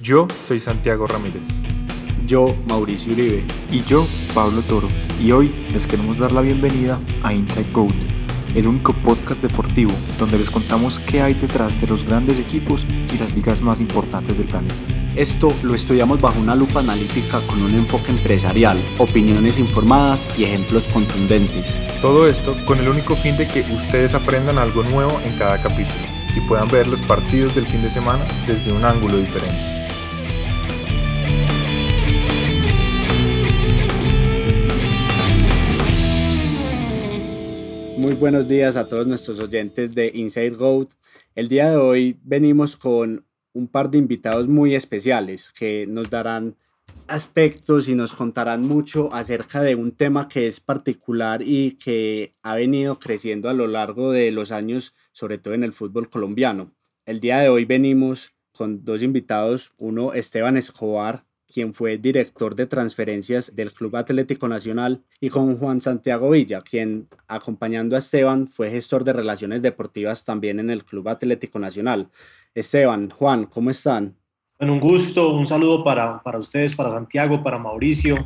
Yo soy Santiago Ramírez. Yo, Mauricio Uribe. Y yo, Pablo Toro. Y hoy les queremos dar la bienvenida a Inside Goat, el único podcast deportivo donde les contamos qué hay detrás de los grandes equipos y las ligas más importantes del planeta. Esto lo estudiamos bajo una lupa analítica con un enfoque empresarial, opiniones informadas y ejemplos contundentes. Todo esto con el único fin de que ustedes aprendan algo nuevo en cada capítulo y puedan ver los partidos del fin de semana desde un ángulo diferente. Muy buenos días a todos nuestros oyentes de Inside Goat. El día de hoy venimos con un par de invitados muy especiales que nos darán aspectos y nos contarán mucho acerca de un tema que es particular y que ha venido creciendo a lo largo de los años, sobre todo en el fútbol colombiano. El día de hoy venimos con dos invitados, uno Esteban Escobar, quien fue director de transferencias del Club Atlético Nacional, y con Juan Santiago Villa, quien, acompañando a Esteban, fue gestor de relaciones deportivas también en el Club Atlético Nacional. Esteban, Juan, ¿cómo están? Bueno, un gusto, un saludo para, para ustedes, para Santiago, para Mauricio,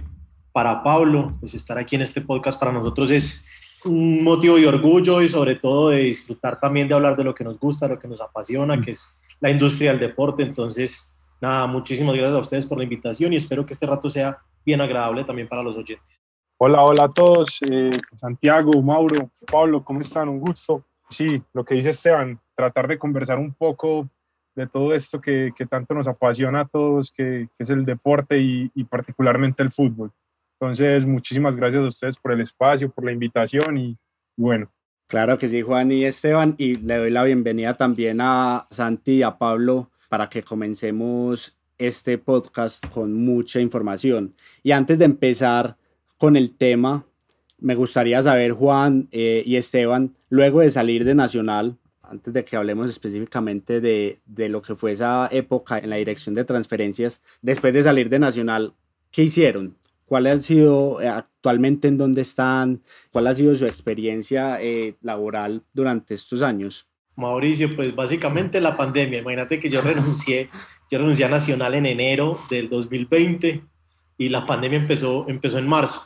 para Pablo. Pues estar aquí en este podcast para nosotros es un motivo de orgullo y sobre todo de disfrutar también de hablar de lo que nos gusta, lo que nos apasiona, que es la industria del deporte. Entonces, nada, muchísimas gracias a ustedes por la invitación y espero que este rato sea bien agradable también para los oyentes. Hola, hola a todos. Eh, Santiago, Mauro, Pablo, ¿cómo están? Un gusto. Sí, lo que dice Esteban, tratar de conversar un poco de todo esto que, que tanto nos apasiona a todos, que, que es el deporte y, y, particularmente el fútbol. Entonces, muchísimas gracias a ustedes por el espacio, por la invitación y, y bueno. Claro que sí, Juan y Esteban, y le doy la bienvenida también a Santi y a Pablo para que comencemos este podcast con mucha información. Y antes de empezar con el tema, me gustaría saber, Juan eh, y Esteban, luego de salir de Nacional, antes de que hablemos específicamente de, de, lo que fue esa época en la dirección de transferencias, después de salir de Nacional, ¿qué hicieron? ¿Cuál ha sido eh, actualmente en dónde están? ¿Cuál ha sido su experiencia eh, laboral durante estos años? Mauricio, pues básicamente la pandemia. Imagínate que yo renuncié, yo renuncié a Nacional en enero del 2020 y la pandemia empezó, empezó en marzo.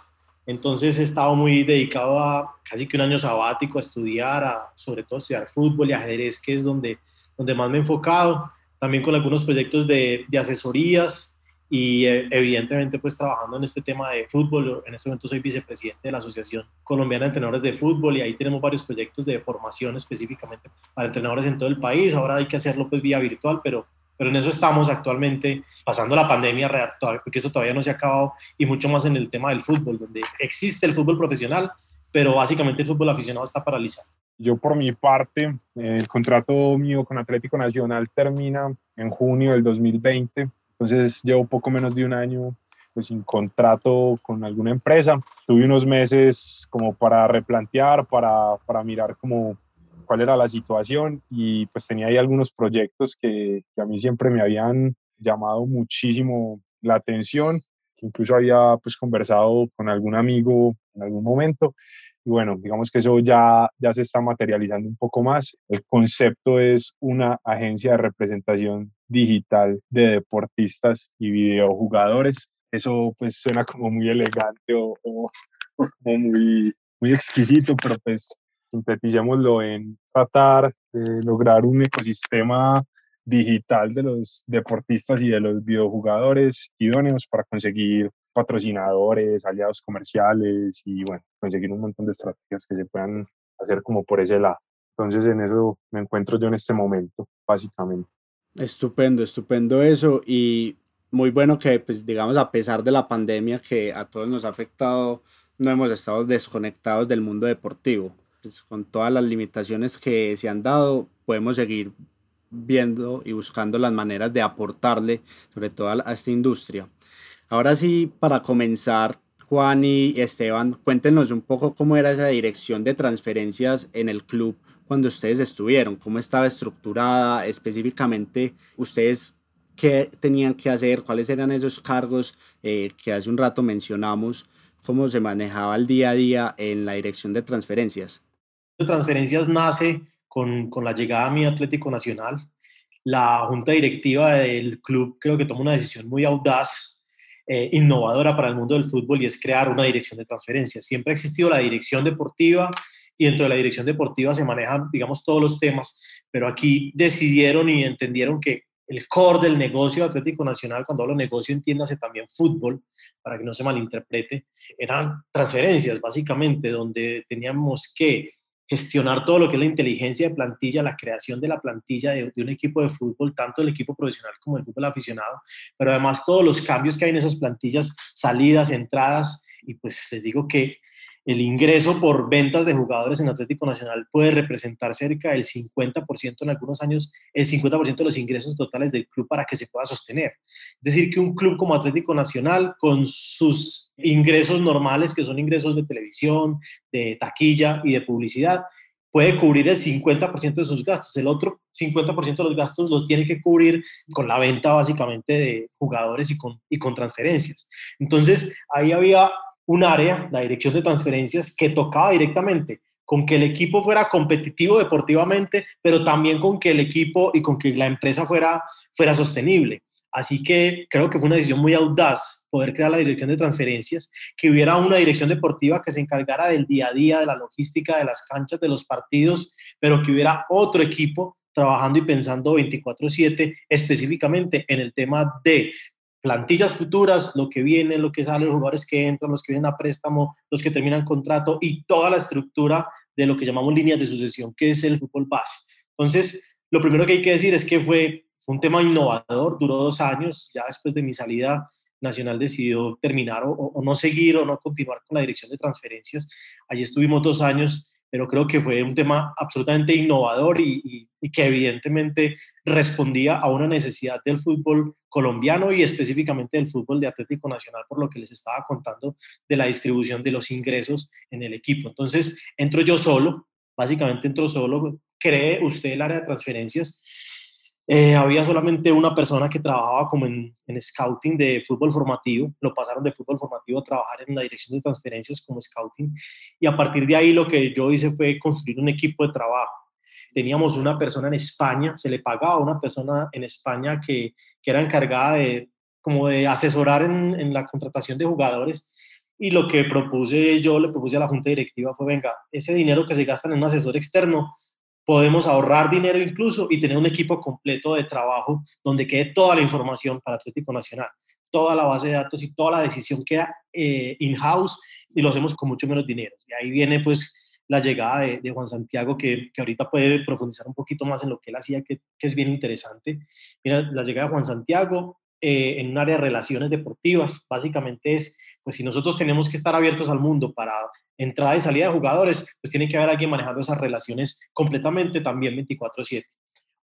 Entonces he estado muy dedicado a casi que un año sabático a estudiar, a, sobre todo estudiar fútbol y ajedrez, que es donde, donde más me he enfocado. También con algunos proyectos de, de asesorías y eh, evidentemente pues trabajando en este tema de fútbol. En este momento soy vicepresidente de la Asociación Colombiana de Entrenadores de Fútbol y ahí tenemos varios proyectos de formación específicamente para entrenadores en todo el país. Ahora hay que hacerlo pues vía virtual, pero pero en eso estamos actualmente pasando la pandemia real, porque eso todavía no se ha acabado y mucho más en el tema del fútbol, donde existe el fútbol profesional, pero básicamente el fútbol aficionado está paralizado. Yo por mi parte, el contrato mío con Atlético Nacional termina en junio del 2020, entonces llevo poco menos de un año pues, sin contrato con alguna empresa. Tuve unos meses como para replantear, para, para mirar como cuál era la situación y pues tenía ahí algunos proyectos que, que, a mí siempre me habían llamado muchísimo la atención, incluso había pues conversado con algún amigo en algún momento y bueno, digamos que eso ya, ya se está materializando un poco más. El concepto es una agencia de representación digital de deportistas y videojugadores. Eso pues suena como muy elegante o, muy, muy exquisito, pero pues sinteticémoslo en tratar de lograr un ecosistema digital de los deportistas y de los videojugadores idóneos para conseguir patrocinadores, aliados comerciales y bueno, conseguir un montón de estrategias que se puedan hacer como por ese lado. Entonces en eso me encuentro yo en este momento, básicamente. Estupendo, estupendo eso y muy bueno que pues digamos a pesar de la pandemia que a todos nos ha afectado, no hemos estado desconectados del mundo deportivo pues, con todas las limitaciones que se han dado, podemos seguir viendo y buscando las maneras de aportarle, sobre todo a, esta industria. Ahora sí, para comenzar, Juan y Esteban, cuéntenos un poco cómo era esa dirección de transferencias en el club cuando ustedes estuvieron, cómo estaba estructurada, específicamente ustedes qué tenían que hacer, cuáles eran esos cargos eh, que hace un rato mencionamos, cómo se manejaba el día a día en la dirección de transferencias transferencias nace con, con, la llegada a mi Atlético Nacional. la junta directiva del club creo que toma una decisión muy audaz, eh, innovadora para el mundo del fútbol y es crear una dirección de transferencias. Siempre ha existido la dirección deportiva y dentro de la dirección deportiva se manejan, digamos, todos los temas, pero aquí decidieron y entendieron que el core del negocio Atlético Nacional, cuando hablo de negocio, entiéndase también fútbol, para que no se malinterprete, eran transferencias, básicamente, donde teníamos que gestionar todo lo que es la inteligencia de plantilla, la creación de la plantilla de, un equipo de fútbol, tanto el equipo profesional como el fútbol aficionado, pero además todos los cambios que hay en esas plantillas, salidas, entradas, y pues les digo que el ingreso por ventas de jugadores en Atlético Nacional puede representar cerca del 50% en algunos años, el 50% de los ingresos totales del club para que se pueda sostener. Es decir, que un club como Atlético Nacional, con sus ingresos normales, que son ingresos de televisión, de taquilla y de publicidad, puede cubrir el 50% de sus gastos. El otro 50% de los gastos los tiene que cubrir con la venta básicamente de jugadores y con, y con transferencias. Entonces, ahí había un área, la dirección de transferencias, que tocaba directamente con que el equipo fuera competitivo deportivamente, pero también con que el equipo y con que la empresa fuera, fuera sostenible. Así que creo que fue una decisión muy audaz poder crear la dirección de transferencias, que hubiera una dirección deportiva que se encargara del día a día, de la logística, de las canchas, de los partidos, pero que hubiera otro equipo trabajando y pensando 24/7 específicamente en el tema de plantillas futuras, lo que viene, lo que sale, los jugadores que entran, los que vienen a préstamo, los que terminan contrato y toda la estructura de lo que llamamos líneas de sucesión, que es el fútbol base. Entonces, lo primero que hay que decir es que fue, un tema innovador, duró dos años, ya después de mi salida Nacional decidió terminar o, o no seguir o no continuar con la dirección de transferencias. Allí estuvimos dos años pero creo que fue un tema absolutamente innovador y, que evidentemente respondía a una necesidad del fútbol colombiano y específicamente del fútbol de Atlético Nacional, por lo que les estaba contando de la distribución de los ingresos en el equipo. Entonces, entro yo solo, básicamente entro solo, cree usted el área de transferencias eh, había solamente una persona que trabajaba como en, scouting de fútbol formativo, lo pasaron de fútbol formativo a trabajar en la dirección de transferencias como scouting y a partir de ahí lo que yo hice fue construir un equipo de trabajo. Teníamos una persona en España, se le pagaba a una persona en España que, que era encargada de, como de asesorar en, en la contratación de jugadores y lo que propuse yo, le propuse a la junta directiva fue, venga, ese dinero que se gasta en un asesor externo, podemos ahorrar dinero incluso y tener un equipo completo de trabajo donde quede toda la información para Atlético Nacional, toda la base de datos y toda la decisión queda eh, in-house y lo hacemos con mucho menos dinero. Y ahí viene pues la llegada de, Juan Santiago, que, que, ahorita puede profundizar un poquito más en lo que él hacía, que, que es bien interesante. Mira, la llegada de Juan Santiago eh, en un área de relaciones deportivas, básicamente es, pues si nosotros tenemos que estar abiertos al mundo para entrada y salida de jugadores, pues tiene que haber alguien manejando esas relaciones completamente también 24/7.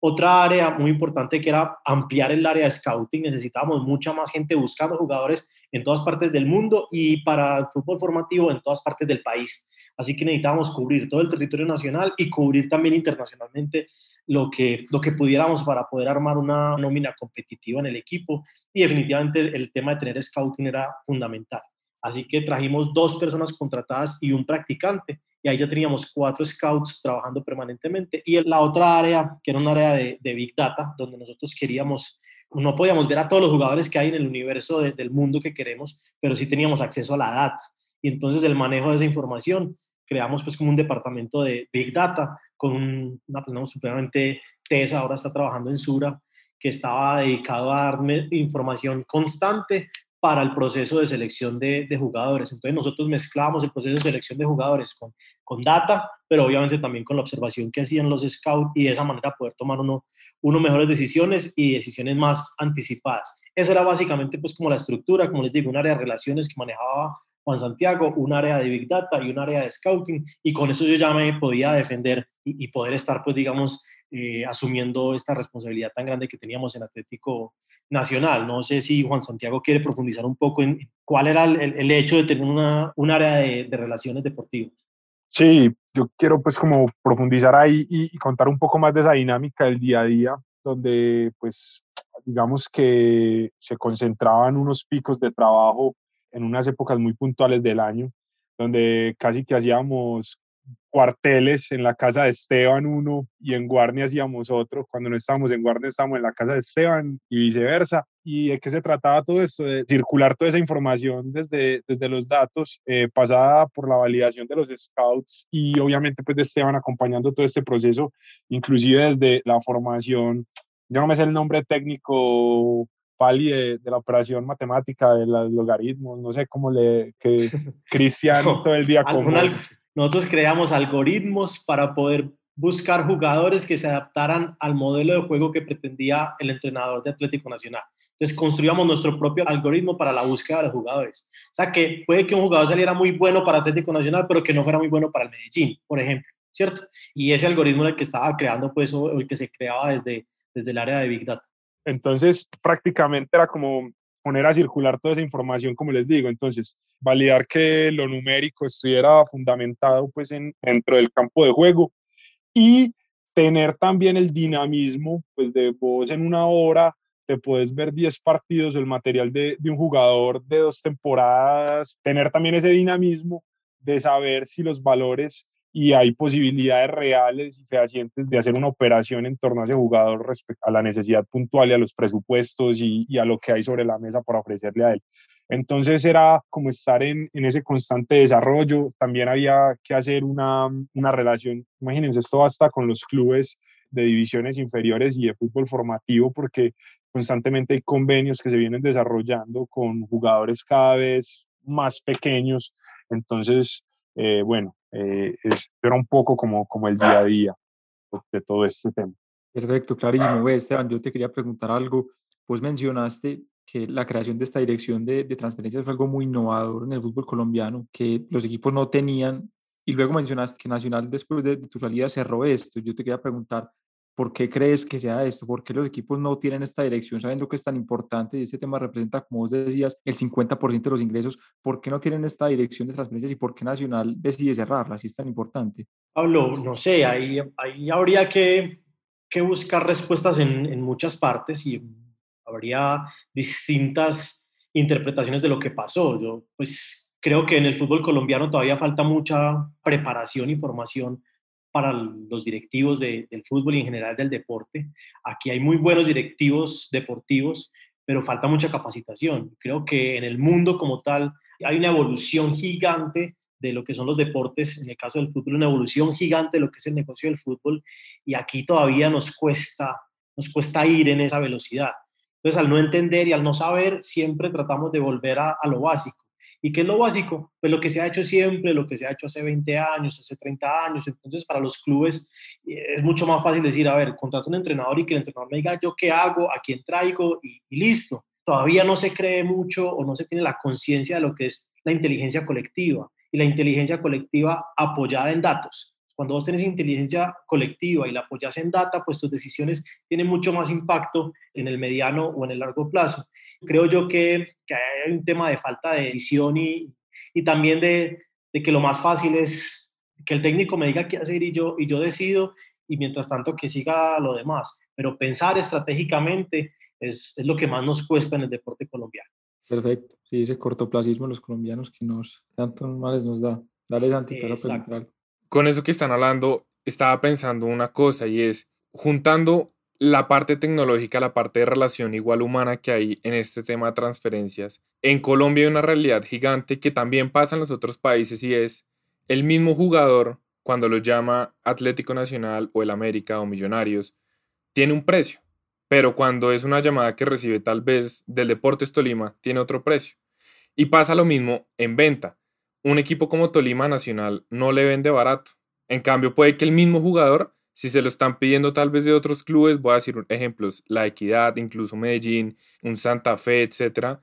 Otra área muy importante que era ampliar el área de scouting, necesitábamos mucha más gente buscando jugadores en todas partes del mundo y para el fútbol formativo en todas partes del país. Así que necesitábamos cubrir todo el territorio nacional y cubrir también internacionalmente lo que, lo que pudiéramos para poder armar una nómina competitiva en el equipo. Y definitivamente el tema de tener scouting era fundamental. Así que trajimos dos personas contratadas y un practicante. Y ahí ya teníamos cuatro scouts trabajando permanentemente. Y la otra área, que era un área de, Big Data, donde nosotros queríamos, no podíamos ver a todos los jugadores que hay en el universo del mundo que queremos, pero sí teníamos acceso a la data. Y entonces el manejo de esa información, creamos pues como un departamento de Big Data con una persona supremamente tesa, ahora está trabajando en Sura, que estaba dedicado a darme información constante para el proceso de selección de, jugadores. Entonces nosotros mezclábamos el proceso de selección de jugadores con, con data, pero obviamente también con la observación que hacían los scouts y de esa manera poder tomar uno, uno mejores decisiones y decisiones más anticipadas. Esa era básicamente pues como la estructura, como les digo, un área de relaciones que manejaba Juan Santiago, un área de Big Data y un área de Scouting y con eso yo ya me podía defender y, y poder estar pues digamos eh, asumiendo esta responsabilidad tan grande que teníamos en Atlético Nacional. No sé si Juan Santiago quiere profundizar un poco en cuál era el, hecho de tener una, un área de, relaciones deportivas. Sí, yo quiero pues como profundizar ahí y, contar un poco más de esa dinámica del día a día, donde pues digamos que se concentraban unos picos de trabajo en unas épocas muy puntuales del año, donde casi que hacíamos cuarteles, en la casa de Esteban uno y en Guarnia hacíamos otro. Cuando no estábamos en Guarnia estábamos en la casa de Esteban y viceversa. ¿Y de qué se trataba todo esto? De circular toda esa información desde, desde los datos, eh, pasada por la validación de los scouts y obviamente pues de Esteban acompañando todo este proceso, inclusive desde la formación, yo no me sé el nombre técnico Pali de, la operación matemática, de los logaritmos, no sé cómo le, que Cristian todo el día como... Nosotros creamos algoritmos para poder buscar jugadores que se adaptaran al modelo de juego que pretendía el entrenador de Atlético Nacional. Entonces construíamos nuestro propio algoritmo para la búsqueda de los jugadores. O sea que puede que un jugador saliera muy bueno para Atlético Nacional, pero que no fuera muy bueno para el Medellín, por ejemplo, ¿cierto? Y ese algoritmo el que estaba creando, pues, o el que se creaba desde, desde el área de Big Data. Entonces, prácticamente era como poner a circular toda esa información, como les digo. Entonces, validar que lo numérico estuviera fundamentado pues en, dentro del campo de juego y tener también el dinamismo, pues de vos en una hora te puedes ver 10 partidos, el material de, de un jugador de dos temporadas, tener también ese dinamismo de saber si los valores y hay posibilidades reales y fehacientes de hacer una operación en torno a ese jugador respecto a la necesidad puntual y a los presupuestos y, a lo que hay sobre la mesa para ofrecerle a él. Entonces era como estar en, en ese constante desarrollo. También había que hacer una, una relación, imagínense, esto basta con los clubes de divisiones inferiores y de fútbol formativo porque constantemente hay convenios que se vienen desarrollando con jugadores cada vez más pequeños. Entonces, eh, bueno, eh, era un poco como, como el día a día de todo este tema. Perfecto, clarísimo. Esteban, yo te quería preguntar algo. Vos mencionaste que la creación de esta dirección de, de transferencias fue algo muy innovador en el fútbol colombiano, que los equipos no tenían. Y luego mencionaste que Nacional, después de, de tu salida, cerró esto. Yo te quería preguntar, ¿Por qué crees que sea esto? ¿Por qué los equipos no tienen esta dirección sabiendo que es tan importante y este tema representa, como vos decías, el 50% de los ingresos? ¿Por qué no tienen esta dirección de transferencias y por qué Nacional decide cerrarla si es tan importante? Pablo, no sé, ahí, ahí habría que, que buscar respuestas en, en muchas partes y habría distintas interpretaciones de lo que pasó. Yo pues creo que en el fútbol colombiano todavía falta mucha preparación y formación para los directivos del fútbol y en general del deporte. Aquí hay muy buenos directivos deportivos, pero falta mucha capacitación. Creo que en el mundo como tal hay una evolución gigante de lo que son los deportes, en el caso del fútbol, una evolución gigante de lo que es el negocio del fútbol, y aquí todavía nos cuesta, nos cuesta ir en esa velocidad. Entonces, al no entender y al no saber, siempre tratamos de volver a, a lo básico. ¿Y qué es lo básico? Pues lo que se ha hecho siempre, lo que se ha hecho hace 20 años, hace 30 años. Entonces, para los clubes eh, es mucho más fácil decir, a ver, contrato un entrenador y que el entrenador me diga yo qué hago, a quién traigo y, y listo. Todavía no se cree mucho o no se tiene la conciencia de lo que es la inteligencia colectiva y la inteligencia colectiva apoyada en datos. Cuando vos tenés inteligencia colectiva y la apoyas en data, pues tus decisiones tienen mucho más impacto en el mediano o en el largo plazo. Creo yo que, que hay un tema de falta de visión y, y también de, de, que lo más fácil es que el técnico me diga qué hacer y yo, y yo decido y mientras tanto que siga lo demás. Pero pensar estratégicamente es, es lo que más nos cuesta en el deporte colombiano. Perfecto. Sí, ese cortoplacismo los colombianos que nos tanto males nos da. Dale, Santi, para. Con eso que están hablando, estaba pensando una cosa y es, juntando la parte tecnológica, la parte de relación igual humana que hay en este tema de transferencias. En Colombia hay una realidad gigante que también pasa en los otros países y es el mismo jugador, cuando lo llama Atlético Nacional o el América o Millonarios, tiene un precio, pero cuando es una llamada que recibe tal vez del Deportes Tolima, tiene otro precio. Y pasa lo mismo en venta. Un equipo como Tolima Nacional no le vende barato. En cambio, puede que el mismo jugador si se lo están pidiendo tal vez de otros clubes, voy a decir ejemplos, la Equidad, incluso Medellín, un Santa Fe, etcétera,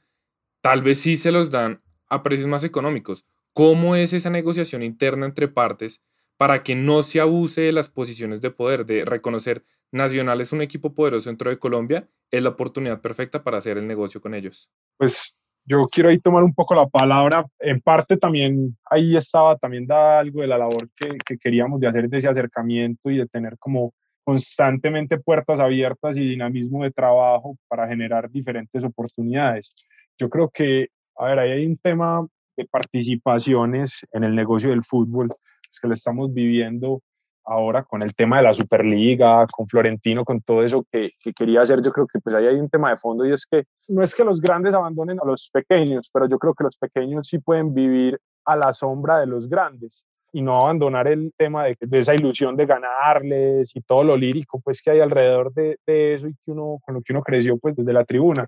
tal vez sí se los dan a precios más económicos. ¿Cómo es esa negociación interna entre partes para que no se abuse de las posiciones de poder, de reconocer Nacional es un equipo poderoso dentro de Colombia, es la oportunidad perfecta para hacer el negocio con ellos? Pues yo quiero ahí tomar un poco la palabra. En parte también ahí estaba también da algo de la labor que, que, queríamos de hacer de ese acercamiento y de tener como constantemente puertas abiertas y dinamismo de trabajo para generar diferentes oportunidades. Yo creo que, a ver, ahí hay un tema de participaciones en el negocio del fútbol pues, que lo estamos viviendo ahora con el tema de la Superliga, con Florentino, con todo eso que, que, quería hacer, yo creo que pues ahí hay un tema de fondo y es que no es que los grandes abandonen a los pequeños, pero yo creo que los pequeños sí pueden vivir a la sombra de los grandes y no abandonar el tema de, de esa ilusión de ganarles y todo lo lírico pues que hay alrededor de, de, eso y que uno, con lo que uno creció pues desde la tribuna.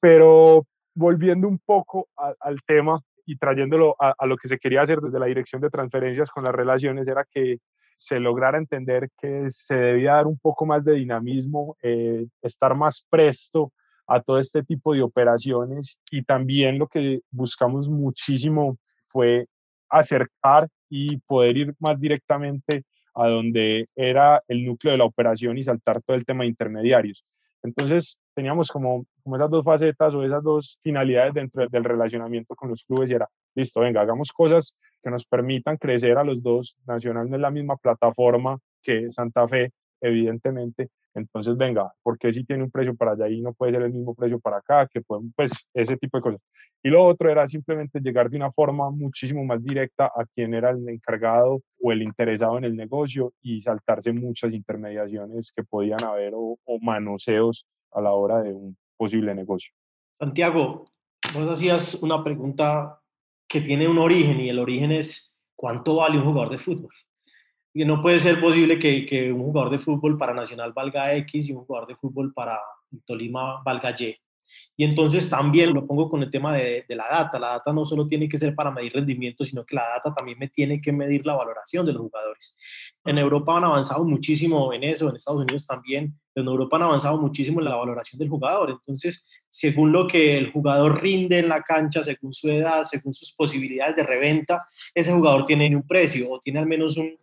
Pero volviendo un poco al tema y trayéndolo a, a, lo que se quería hacer desde la dirección de transferencias con las relaciones, era que se lograra entender que se debía dar un poco más de dinamismo, eh, estar más presto a todo este tipo de operaciones y también lo que buscamos muchísimo fue acercar y poder ir más directamente a donde era el núcleo de la operación y saltar todo el tema de intermediarios. Entonces teníamos como, como esas dos facetas o esas dos finalidades dentro del relacionamiento con los clubes y era, listo, venga, hagamos cosas que nos permitan crecer a los dos. Nacional no es la misma plataforma que Santa Fe, evidentemente. Entonces, venga, porque si tiene un precio para allá y no puede ser el mismo precio para acá? Que pueden, pues ese tipo de cosas. Y lo otro era simplemente llegar de una forma muchísimo más directa a quien era el encargado o el interesado en el negocio y saltarse muchas intermediaciones que podían haber o, o manoseos a la hora de un posible negocio. Santiago, vos hacías una pregunta que tiene un origen y el origen es cuánto vale un jugador de fútbol. Y no puede ser posible que, que un jugador de fútbol para Nacional valga X y un jugador de fútbol para Tolima valga Y. Y entonces también lo pongo con el tema de, de, la data. La data no solo tiene que ser para medir rendimiento, sino que la data también me tiene que medir la valoración de los jugadores. En Europa han avanzado muchísimo en eso, en Estados Unidos también. En Europa han avanzado muchísimo en la valoración del jugador. Entonces, según lo que el jugador rinde en la cancha, según su edad, según sus posibilidades de reventa, ese jugador tiene un precio o tiene al menos un,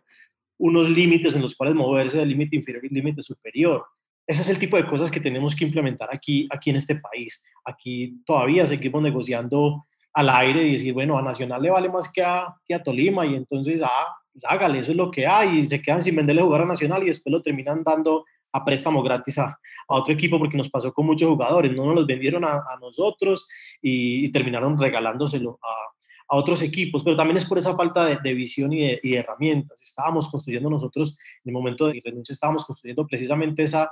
unos límites en los cuales moverse del límite inferior y límite superior. Ese es el tipo de cosas que tenemos que implementar aquí, aquí en este país. Aquí todavía seguimos negociando al aire y decir, bueno, a Nacional le vale más que a, que a Tolima y entonces, ah, pues hágale, eso es lo que hay y se quedan sin venderle jugar a Nacional y después lo terminan dando a préstamo gratis a, otro equipo porque nos pasó con muchos jugadores, no nos los vendieron a, a nosotros y, y, terminaron regalándoselo a, a otros equipos, pero también es por esa falta de, visión y de, y de, herramientas. Estábamos construyendo nosotros, en el momento de renuncia, estábamos construyendo precisamente esa,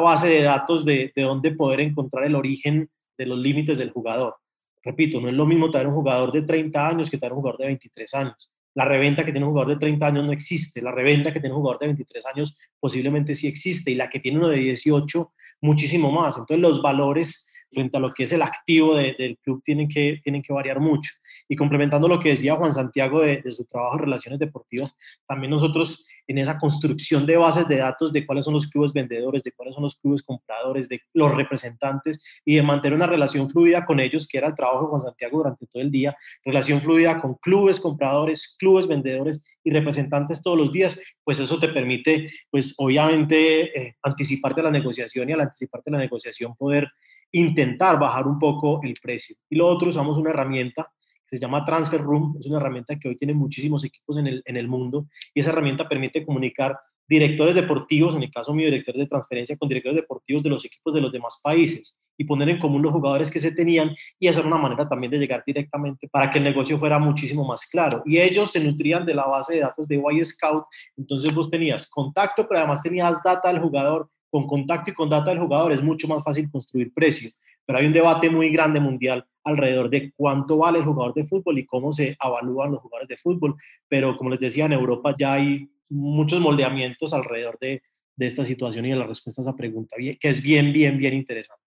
base de datos de, de dónde poder encontrar el origen de los límites del jugador. Repito, no es lo mismo tener un jugador de 30 años que tener un jugador de 23 años. La reventa que tiene un jugador de 30 años no existe, la reventa que tiene un jugador de 23 años posiblemente sí existe y la que tiene uno de 18 muchísimo más. Entonces los valores frente a lo que es el activo de, del club tienen que, tienen que variar mucho. Y complementando lo que decía Juan Santiago de, de, su trabajo en relaciones deportivas, también nosotros en esa construcción de bases de datos de cuáles son los clubes vendedores, de cuáles son los clubes compradores, de los representantes y de mantener una relación fluida con ellos, que era el trabajo de Juan Santiago durante todo el día, relación fluida con clubes compradores, clubes vendedores y representantes todos los días, pues eso te permite, pues obviamente, eh, anticiparte a la negociación y al anticiparte a la negociación poder intentar bajar un poco el precio. Y lo otro, usamos una herramienta que se llama Transfer Room, es una herramienta que hoy tiene muchísimos equipos en el, en el mundo y esa herramienta permite comunicar directores deportivos, en el caso mío, director de transferencia con directores deportivos de los equipos de los demás países y poner en común los jugadores que se tenían y hacer una manera también de llegar directamente para que el negocio fuera muchísimo más claro. Y ellos se nutrían de la base de datos de Y Scout, entonces vos tenías contacto, pero además tenías data del jugador, con contacto y con data del jugador es mucho más fácil construir precio. Pero hay un debate muy grande mundial alrededor de cuánto vale el jugador de fútbol y cómo se evalúan los jugadores de fútbol. Pero como les decía, en Europa ya hay muchos moldeamientos alrededor de, de esta situación y de la respuesta a esa pregunta, que es bien, bien, bien interesante.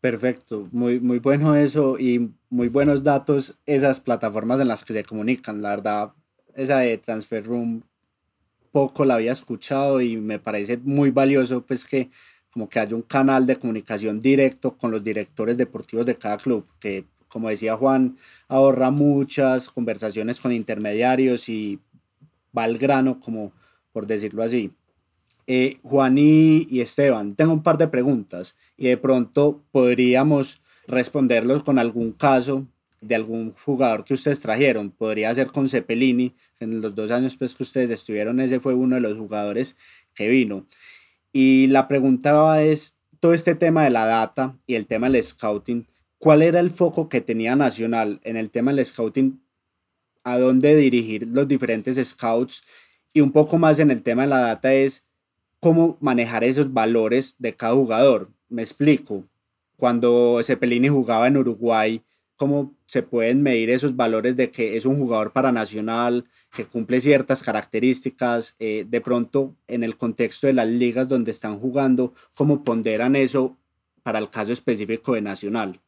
Perfecto, muy, muy bueno eso y muy buenos datos esas plataformas en las que se comunican. La verdad, esa de Transfer Room poco la había escuchado y me parece muy valioso pues que como que haya un canal de comunicación directo con los directores deportivos de cada club, que como decía Juan, ahorra muchas conversaciones con intermediarios y va al grano, como por decirlo así. Eh, Juan y, y Esteban, tengo un par de preguntas y de pronto podríamos responderlos con algún caso de algún jugador que ustedes trajeron. Podría ser con Cepelini, en los dos años pues, que ustedes estuvieron, ese fue uno de los jugadores que vino. Y la pregunta es, todo este tema de la data y el tema del scouting, ¿cuál era el foco que tenía Nacional en el tema del scouting a dónde dirigir los diferentes scouts y un poco más en el tema de la data es cómo manejar esos valores de cada jugador. Me explico. Cuando Cepelini jugaba en Uruguay, cómo se pueden medir esos valores de que es un jugador para nacional, que cumple ciertas características, eh, de pronto en el contexto de las ligas donde están jugando, cómo ponderan eso para el caso específico de Nacional.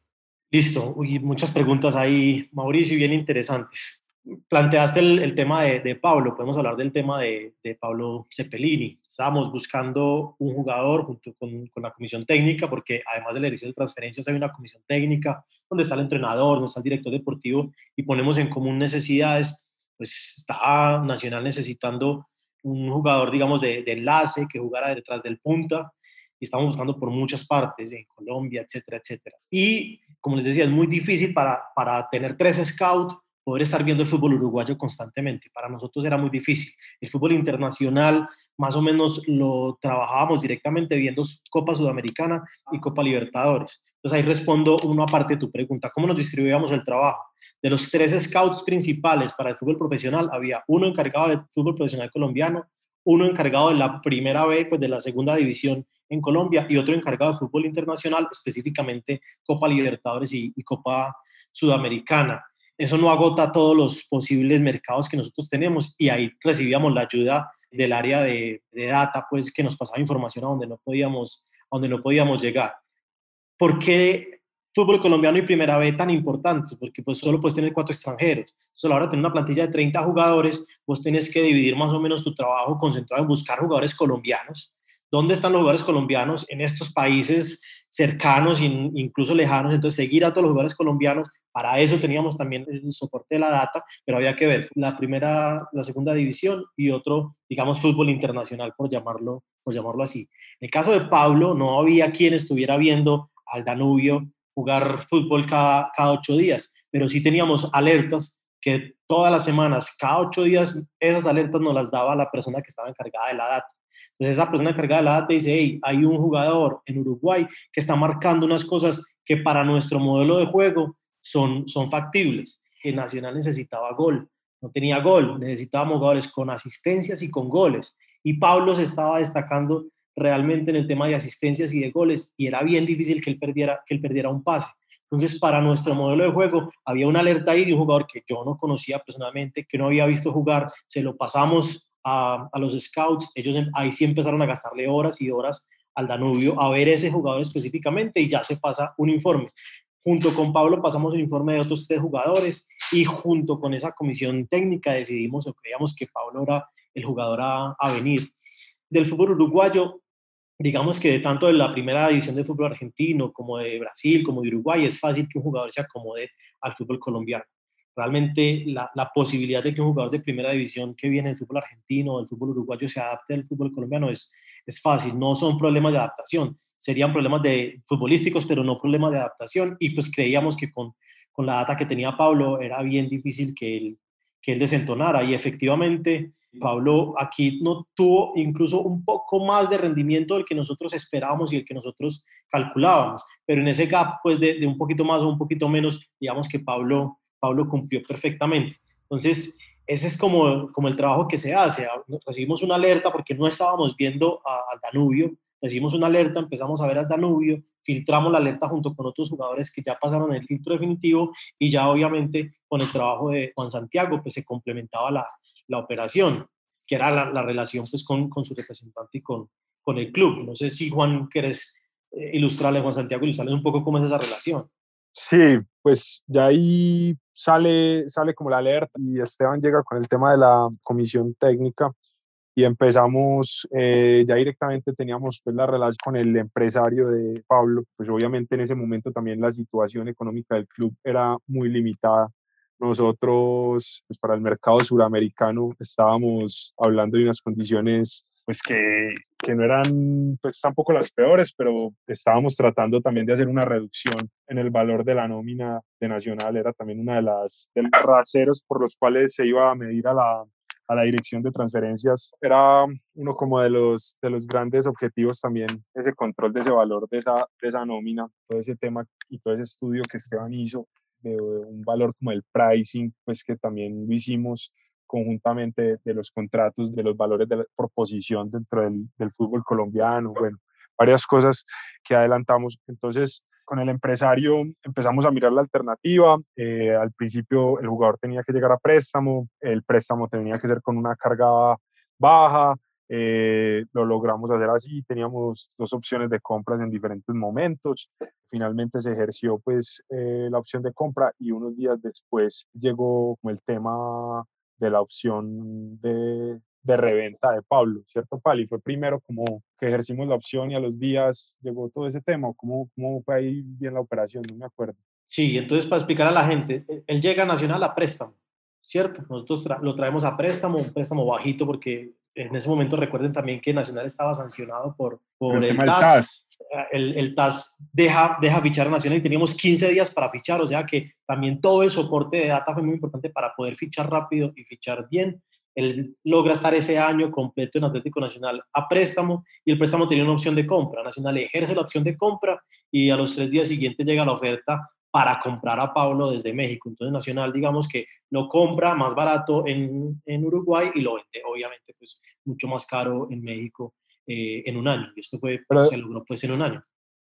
Listo, muchas preguntas ahí, Mauricio, bien interesantes planteaste el, tema de, Pablo, podemos hablar del tema de, Pablo Cepelini. Estábamos buscando un jugador junto con, la comisión técnica, porque además de la dirección de transferencias hay una comisión técnica donde está el entrenador, donde está el director deportivo y ponemos en común necesidades. Pues está Nacional necesitando un jugador, digamos, de, enlace que jugara detrás del punta y estamos buscando por muchas partes, en Colombia, etcétera, etcétera. Y como les decía, es muy difícil para, para tener tres scouts poder estar viendo el fútbol uruguayo constantemente. Para nosotros era muy difícil. El fútbol internacional más o menos lo trabajábamos directamente viendo Copa Sudamericana y Copa Libertadores. Entonces ahí respondo una parte de tu pregunta. ¿Cómo nos distribuíamos el trabajo? De los tres scouts principales para el fútbol profesional, había uno encargado del fútbol profesional colombiano, uno encargado de la primera B, pues de la segunda división en Colombia, y otro encargado de fútbol internacional, específicamente Copa Libertadores y, y Copa Sudamericana eso no agota todos los posibles mercados que nosotros tenemos y ahí recibíamos la ayuda del área de, data, pues que nos pasaba información a donde no podíamos, donde no podíamos llegar. ¿Por qué fútbol colombiano y primera B tan importantes? Porque pues solo puedes tener cuatro extranjeros. Solo ahora tener una plantilla de 30 jugadores, vos tenés que dividir más o menos tu trabajo concentrado en buscar jugadores colombianos. ¿Dónde están los jugadores colombianos en estos países cercanos, incluso lejanos, entonces seguir a todos los jugadores colombianos, para eso teníamos también el soporte de la data, pero había que ver la primera, la segunda división y otro, digamos, fútbol internacional, por llamarlo, por llamarlo así. En el caso de Pablo, no había quien estuviera viendo al Danubio jugar fútbol cada, cada ocho días, pero sí teníamos alertas que todas las semanas, cada ocho días, esas alertas nos las daba la persona que estaba encargada de la data. Entonces esa persona encargada de la data dice, hey, hay un jugador en Uruguay que está marcando unas cosas que para nuestro modelo de juego son, factibles. El Nacional necesitaba gol, no tenía gol, necesitábamos jugadores con asistencias y con goles. Y Pablo se estaba destacando realmente en el tema de asistencias y de goles y era bien difícil que él perdiera, que él perdiera un pase. Entonces, para nuestro modelo de juego, había una alerta ahí de un jugador que yo no conocía personalmente, que no había visto jugar, se lo pasamos a, los scouts, ellos ahí sí empezaron a gastarle horas y horas al Danubio a ver ese jugador específicamente y ya se pasa un informe. Junto con Pablo pasamos el informe de otros tres jugadores y junto con esa comisión técnica decidimos o creíamos que Pablo era el jugador a, a venir. Del fútbol uruguayo, digamos que tanto de la primera división de fútbol argentino como de Brasil, como de Uruguay, es fácil que un jugador se acomode al fútbol colombiano realmente la, la, posibilidad de que un jugador de primera división que viene del fútbol argentino o del fútbol uruguayo se adapte al fútbol colombiano es, es fácil, no son problemas de adaptación, serían problemas de futbolísticos, pero no problemas de adaptación. Y pues creíamos que con, con la data que tenía Pablo era bien difícil que él, que él desentonara. Y efectivamente Pablo aquí no tuvo incluso un poco más de rendimiento del que nosotros esperábamos y el que nosotros calculábamos, pero en ese gap pues de, de un poquito más o un poquito menos, digamos que Pablo Pablo cumplió perfectamente. Entonces, ese es como, como el trabajo que se hace. Recibimos una alerta porque no estábamos viendo al Danubio, recibimos una alerta, empezamos a ver al Danubio, filtramos la alerta junto con otros jugadores que ya pasaron el filtro definitivo y ya obviamente con el trabajo de Juan Santiago pues se complementaba la, la operación, que era la, la relación pues con, con, su representante y con, con el club. No sé si Juan quieres eh, ilustrarle Juan Santiago, ilustrarle un poco cómo es esa relación. Sí, pues ya ahí sale, sale como la alerta y Esteban llega con el tema de la comisión técnica y empezamos, eh, ya directamente teníamos pues la relación con el empresario de Pablo, pues obviamente en ese momento también la situación económica del club era muy limitada. Nosotros, pues para el mercado suramericano, estábamos hablando de unas condiciones pues que, que, no eran pues tampoco las peores, pero estábamos tratando también de hacer una reducción en el valor de la nómina de Nacional, era también una de las de los raseros por los cuales se iba a medir a la, a la dirección de transferencias. Era uno como de los, de los grandes objetivos también, ese control de ese valor de esa, de esa nómina, todo ese tema y todo ese estudio que Esteban hizo de un valor como el pricing, pues que también lo hicimos conjuntamente de los contratos, de los valores de la proposición dentro del, del fútbol colombiano, bueno, varias cosas que adelantamos. Entonces, con el empresario empezamos a mirar la alternativa. Eh, al principio el jugador tenía que llegar a préstamo, el préstamo tenía que ser con una carga baja, eh, lo logramos hacer así, teníamos dos opciones de compras en diferentes momentos. Finalmente se ejerció pues eh, la opción de compra y unos días después llegó el tema de la opción de, de reventa de Pablo, ¿cierto, Pali? Fue primero como que ejercimos la opción y a los días llegó todo ese tema. ¿Cómo, cómo fue ahí bien la operación? No me acuerdo. Sí, entonces para explicar a la gente, e, él llega a Nacional a préstamo, ¿cierto? Nosotros lo traemos a préstamo, un préstamo bajito porque en ese momento recuerden también que Nacional estaba sancionado por, por el, TAS. El, el, TAS deja, deja fichar a Nacional y teníamos 15 días para fichar, o sea que también todo el soporte de data fue muy importante para poder fichar rápido y fichar bien. Él logra estar ese año completo en Atlético Nacional a préstamo y el préstamo tenía una opción de compra. Nacional ejerce la opción de compra y a los tres días siguientes llega la oferta para comprar a Pablo desde México. Entonces Nacional, digamos que lo compra más barato en, en Uruguay y lo vende, obviamente, pues mucho más caro en México eh, en un año. Y esto fue, pero, se logró pues en un año.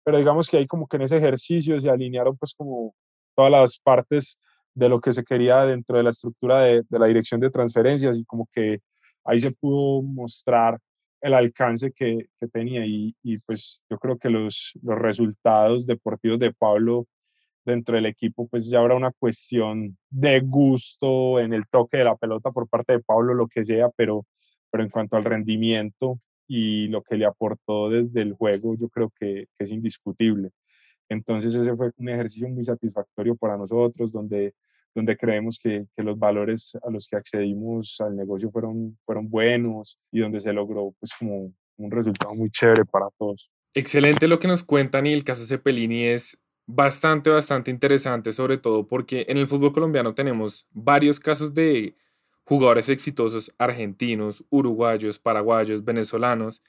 Pero digamos que ahí como que en ese ejercicio se alinearon pues como todas las partes de lo que se quería dentro de la estructura de, de, la dirección de transferencias y como que ahí se pudo mostrar el alcance que, que tenía y, y, pues yo creo que los, los resultados deportivos de Pablo dentro del equipo pues ya habrá una cuestión de gusto en el toque de la pelota por parte de Pablo, lo que sea, pero, pero en cuanto al rendimiento y lo que le aportó desde el juego, yo creo que, que es indiscutible. Entonces ese fue un ejercicio muy satisfactorio para nosotros, donde donde creemos que, que, los valores a los que accedimos al negocio fueron, fueron buenos y donde se logró pues como un resultado muy chévere para todos. Excelente lo que nos cuentan y el caso Cepelini es bastante, bastante interesante, sobre todo porque en el fútbol colombiano tenemos varios casos de jugadores exitosos argentinos, uruguayos, paraguayos, venezolanos.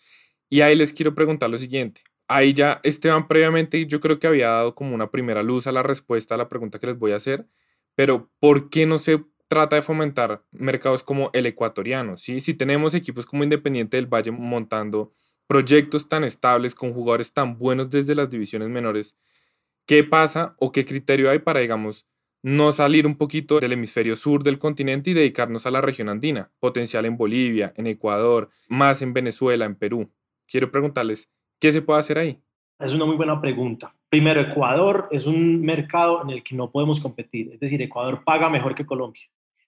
Y ahí les quiero preguntar lo siguiente. Ahí ya Esteban previamente yo creo que había dado como una primera luz a la respuesta a la pregunta que les voy a hacer, pero ¿por qué no se trata de fomentar mercados como el ecuatoriano? Si tenemos equipos como Independiente del Valle montando proyectos tan estables con jugadores tan buenos desde las divisiones menores, ¿qué pasa o qué criterio hay para, digamos, no salir un poquito del hemisferio sur del continente y dedicarnos a la región andina, potencial en Bolivia, en Ecuador, más en Venezuela, en Perú? Quiero preguntarles, ¿qué se puede hacer ahí? Es una muy buena pregunta. Primero, Ecuador es un mercado en el que no podemos competir, es decir, Ecuador paga mejor que Colombia.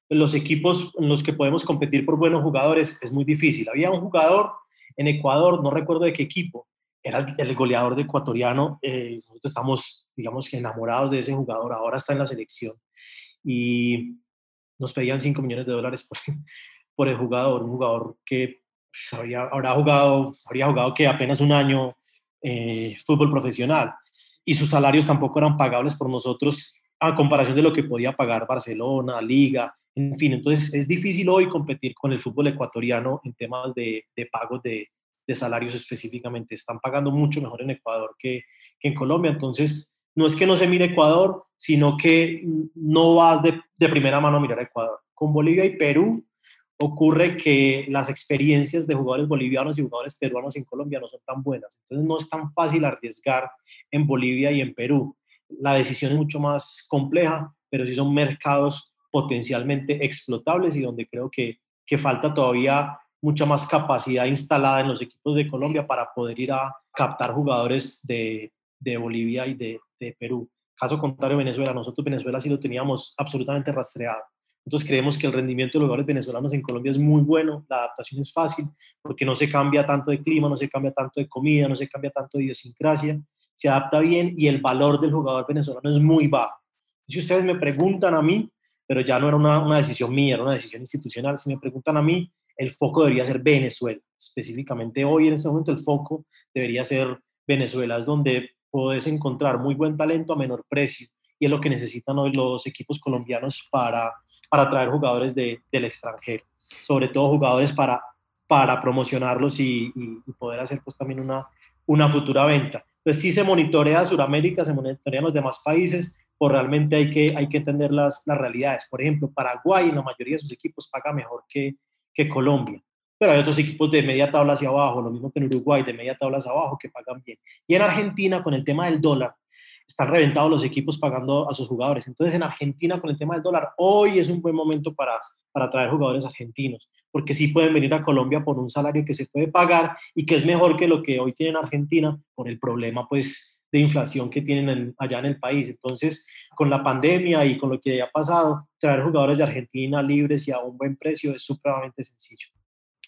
Los equipos en los que podemos competir por buenos jugadores es muy difícil. Había un jugador en Ecuador, no recuerdo de qué equipo, era el goleador de ecuatoriano. Eh, nosotros estamos, digamos enamorados de ese jugador, ahora está en la selección. Y nos pedían 5 millones de dólares por, por el jugador, un jugador que pues, había, habrá jugado, habría jugado que apenas un año eh, fútbol profesional y sus salarios tampoco eran pagables por nosotros a comparación de lo que podía pagar Barcelona, Liga, en fin, entonces es difícil hoy competir con el fútbol ecuatoriano en temas de, de pagos de, de, salarios específicamente. Están pagando mucho mejor en Ecuador que, que, en Colombia, entonces no es que no se mire Ecuador, sino que no vas de, primera mano a mirar a Ecuador. Con Bolivia y Perú ocurre que las experiencias de jugadores bolivianos y jugadores peruanos en Colombia no son tan buenas. Entonces no es tan fácil arriesgar en Bolivia y en Perú. La decisión es mucho más compleja, pero sí son mercados potencialmente explotables y donde creo que, que falta todavía mucha más capacidad instalada en los equipos de Colombia para poder ir a captar jugadores de, de Bolivia y de, de Perú. Caso contrario, Venezuela, nosotros Venezuela sí lo teníamos absolutamente rastreado nosotros creemos que el rendimiento de los jugadores venezolanos en Colombia es muy bueno, la adaptación es fácil, porque no se cambia tanto de clima, no se cambia tanto de comida, no se cambia tanto de idiosincrasia, se adapta bien y el valor del jugador venezolano es muy bajo. Si ustedes me preguntan a mí, pero ya no era una, una decisión mía, era una decisión institucional, si me preguntan a mí, el foco debería ser Venezuela. Específicamente hoy, en este momento, el foco debería ser Venezuela, es donde puedes encontrar muy buen talento a menor precio y es lo que necesitan hoy los equipos colombianos para para traer jugadores de, del extranjero, sobre todo jugadores para, para promocionarlos y, poder hacer pues también una, una futura venta. Entonces sí se monitorea Sudamérica, se monitorean los demás países, o realmente hay que, hay que entender las, las realidades. Por ejemplo, Paraguay en la mayoría de sus equipos paga mejor que, que Colombia, pero hay otros equipos de media tabla hacia abajo, lo mismo que en Uruguay, de media tabla hacia abajo, que pagan bien. Y en Argentina, con el tema del dólar, están reventados los equipos pagando a sus jugadores. Entonces, en Argentina, con el tema del dólar, hoy es un buen momento para, para traer jugadores argentinos, porque sí pueden venir a Colombia por un salario que se puede pagar y que es mejor que lo que hoy tienen Argentina por el problema, pues, de inflación que tienen allá en el país. Entonces, con la pandemia y con lo que ha pasado, traer jugadores de Argentina libres y a un buen precio es supremamente sencillo.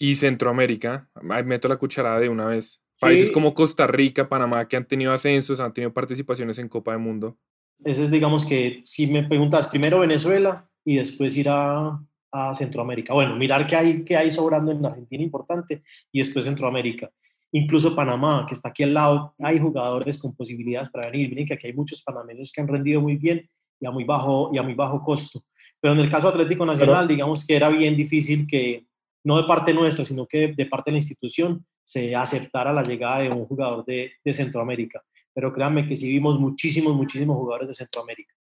Y Centroamérica, meto la cucharada de una vez. Países como Costa Rica, Panamá, que han tenido ascensos, han tenido participaciones en Copa del Mundo. Ese es, digamos que, si me preguntas, primero Venezuela y después ir a, a Centroamérica. Bueno, mirar qué hay, qué hay sobrando en Argentina importante y después Centroamérica incluso Panamá, que está aquí al lado, hay jugadores con posibilidades para venir. Miren que aquí hay muchos panameños que han rendido muy bien y a muy bajo, y a muy bajo costo. Pero en el caso Atlético Nacional, digamos que era bien difícil que, no de parte nuestra, sino que de parte de la institución, se aceptara la llegada de un jugador de, de Centroamérica. Pero créanme que sí vimos muchísimos, muchísimos jugadores de Centroamérica.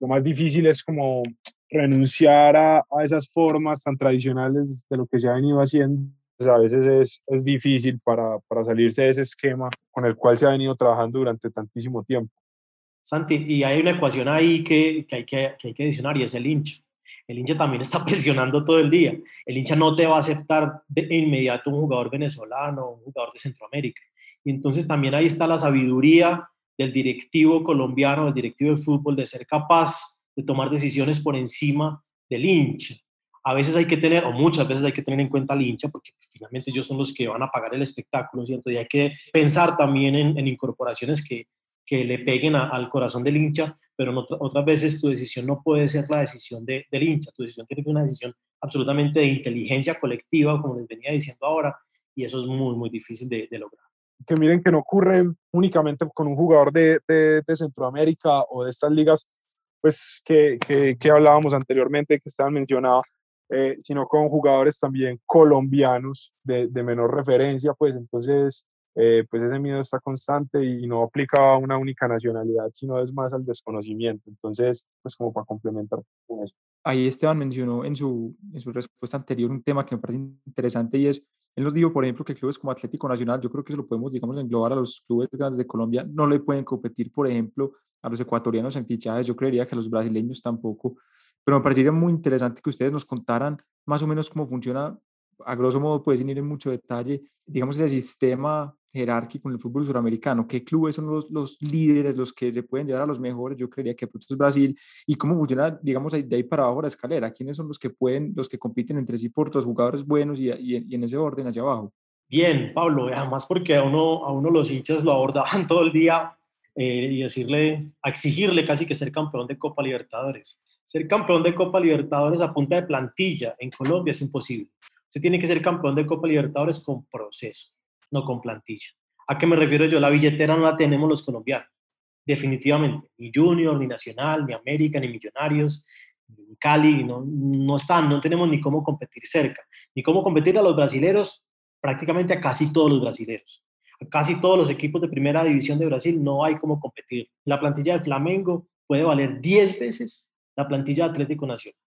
Lo más difícil es como renunciar a, a esas formas tan tradicionales de lo que se ha venido haciendo pues, a veces es, es difícil para, para, salirse de ese esquema con el cual se ha venido trabajando durante tantísimo tiempo. Santi, y hay una ecuación ahí que, que, hay, que, que hay que adicionar y es el hincha. El hincha también está presionando todo el día. El hincha no te va a aceptar de inmediato un jugador venezolano, un jugador de Centroamérica. Y entonces también ahí está la sabiduría del directivo colombiano, del directivo de fútbol, de ser capaz de tomar decisiones por encima del hincha a veces hay que tener, o muchas veces hay que tener en cuenta al hincha, porque finalmente ellos son los que van a pagar el espectáculo, ¿cierto? Y hay que pensar también en, incorporaciones que, que le peguen al corazón del hincha, pero otras veces tu decisión no puede ser la decisión de, del hincha, tu decisión tiene que ser una decisión absolutamente de inteligencia colectiva, como les venía diciendo ahora, y eso es muy, muy difícil de, lograr. Que miren que no ocurre únicamente con un jugador de, de, de Centroamérica o de estas ligas, pues que, que, que hablábamos anteriormente, que estaban mencionados, eh, sino con jugadores también colombianos de, de menor referencia, pues entonces eh, pues ese miedo está constante y no aplica a una única nacionalidad, sino es más al desconocimiento. Entonces, pues como para complementar con eso. Ahí Esteban mencionó en su, en su respuesta anterior un tema que me parece interesante y es, él nos dijo, por ejemplo, que clubes como Atlético Nacional, yo creo que lo podemos, digamos, englobar a los clubes grandes de Colombia, no le pueden competir, por ejemplo, a los ecuatorianos en fichajes, yo creería que a los brasileños tampoco, pero me parecería muy interesante que ustedes nos contaran más o menos cómo funciona, a grosso modo, puedes ir en mucho detalle, digamos, ese sistema jerárquico en el fútbol suramericano, qué clubes son los, los líderes, los que se pueden llevar a los mejores, yo creería que es Brasil, y cómo funciona, digamos, de ahí para abajo la escalera, quiénes son los que pueden, los que compiten entre sí por los jugadores buenos y, y, en ese orden hacia abajo. Bien, Pablo, además porque a uno, a uno los hinchas lo abordaban todo el día eh, y decirle, exigirle casi que ser campeón de Copa Libertadores. Ser campeón de Copa Libertadores a punta de plantilla en Colombia es imposible. Usted tiene que ser campeón de Copa Libertadores con proceso, no con plantilla. ¿A qué me refiero yo? La billetera no la tenemos los colombianos, definitivamente. Ni Junior, ni Nacional, ni América, ni Millonarios, ni Cali, no, no están, no tenemos ni cómo competir cerca, ni cómo competir a los brasileros, prácticamente a casi todos los brasileros. A casi todos los equipos de primera división de Brasil no hay cómo competir. La plantilla del Flamengo puede valer 10 veces la plantilla de Atlético Nacional,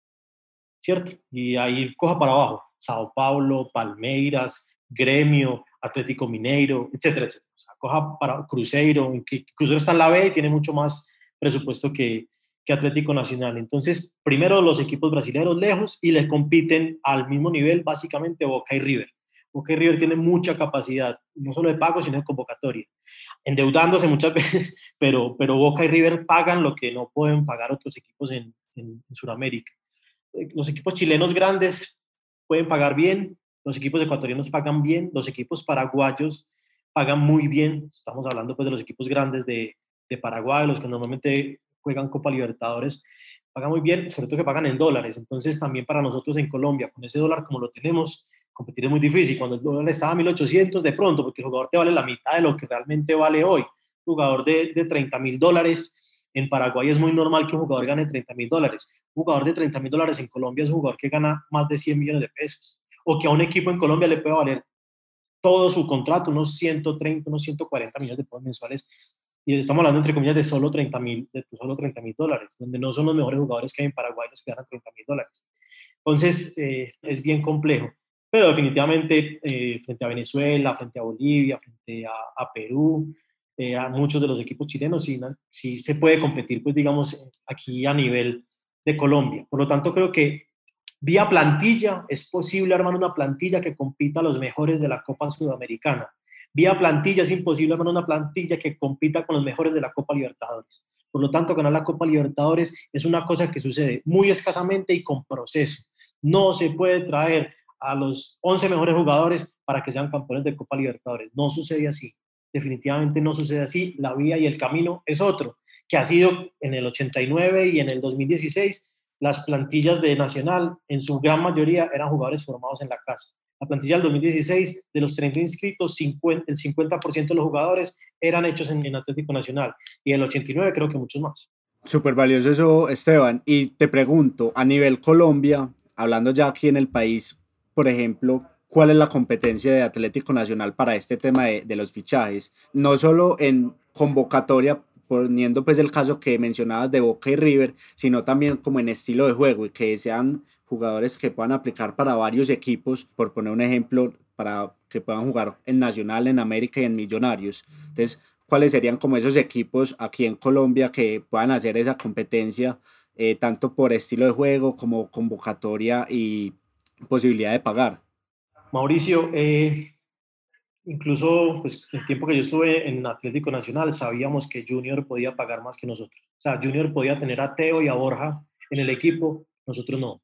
¿cierto? Y ahí coja para abajo, Sao Paulo, Palmeiras, Gremio, Atlético Mineiro, etcétera, etcétera. O sea, coja para Cruzeiro, que Cruzeiro está en la B y tiene mucho más presupuesto que, que Atlético Nacional. Entonces, primero los equipos brasileños lejos y le compiten al mismo nivel básicamente Boca y River. Boca y River tienen mucha capacidad, no solo de pago, sino de convocatoria endeudándose muchas veces, pero, pero Boca y River pagan lo que no pueden pagar otros equipos en, en, Sudamérica. Eh, los equipos chilenos grandes pueden pagar bien, los equipos ecuatorianos pagan bien, los equipos paraguayos pagan muy bien, estamos hablando pues de los equipos grandes de, de Paraguay, los que normalmente juegan Copa Libertadores, pagan muy bien, sobre todo que pagan en dólares, entonces también para nosotros en Colombia, con ese dólar como lo tenemos, competir es muy difícil. Cuando el dólar estaba a 1800, de pronto, porque el jugador te vale la mitad de lo que realmente vale hoy. Jugador de, de 30 mil dólares en Paraguay es muy normal que un jugador gane 30 mil dólares. Un jugador de 30 mil dólares en Colombia es un jugador que gana más de 100 millones de pesos. O que a un equipo en Colombia le puede valer todo su contrato, unos 130, unos 140 millones de pesos mensuales. y estamos hablando entre comillas de solo 30 mil solo 30 mil dólares, donde no son los mejores jugadores que hay en Paraguay los que ganan 30 mil dólares. Entonces, eh, es bien complejo. Pero definitivamente eh, frente a Venezuela, frente a Bolivia, frente a, a Perú, eh, a muchos de los equipos chilenos, sí, se puede competir, pues digamos, aquí a nivel de Colombia. Por lo tanto, creo que vía plantilla es posible armar una plantilla que compita a los mejores de la Copa Sudamericana. Vía plantilla es imposible armar una plantilla que compita con los mejores de la Copa Libertadores. Por lo tanto, ganar la Copa Libertadores es una cosa que sucede muy escasamente y con proceso. No se puede traer a los 11 mejores jugadores para que sean campeones de Copa Libertadores. No sucede así. Definitivamente no sucede así. La vía y el camino es otro, que ha sido en el 89 y en el 2016 las plantillas de Nacional, en su gran mayoría, eran jugadores formados en la casa. La plantilla del 2016, de los 30 inscritos, el 50% de los jugadores eran hechos en, en Atlético Nacional y el 89 creo que muchos más. Súper valioso eso, Esteban. Y te pregunto, a nivel Colombia, hablando ya aquí en el país, por ejemplo, ¿cuál es la competencia de Atlético Nacional para este tema de, de los fichajes? No solo en convocatoria, poniendo pues el caso que mencionabas de Boca y River, sino también como en estilo de juego y que sean jugadores que puedan aplicar para varios equipos, por poner un ejemplo, para que puedan jugar en Nacional, en América y en Millonarios. Entonces, ¿cuáles serían como esos equipos aquí en Colombia que puedan hacer esa competencia, eh, tanto por estilo de juego como convocatoria y posibilidad de pagar. Mauricio, eh, incluso pues, el tiempo que yo estuve en Atlético Nacional sabíamos que Junior podía pagar más que nosotros. O sea, Junior podía tener a Teo y a Borja en el equipo, nosotros no. O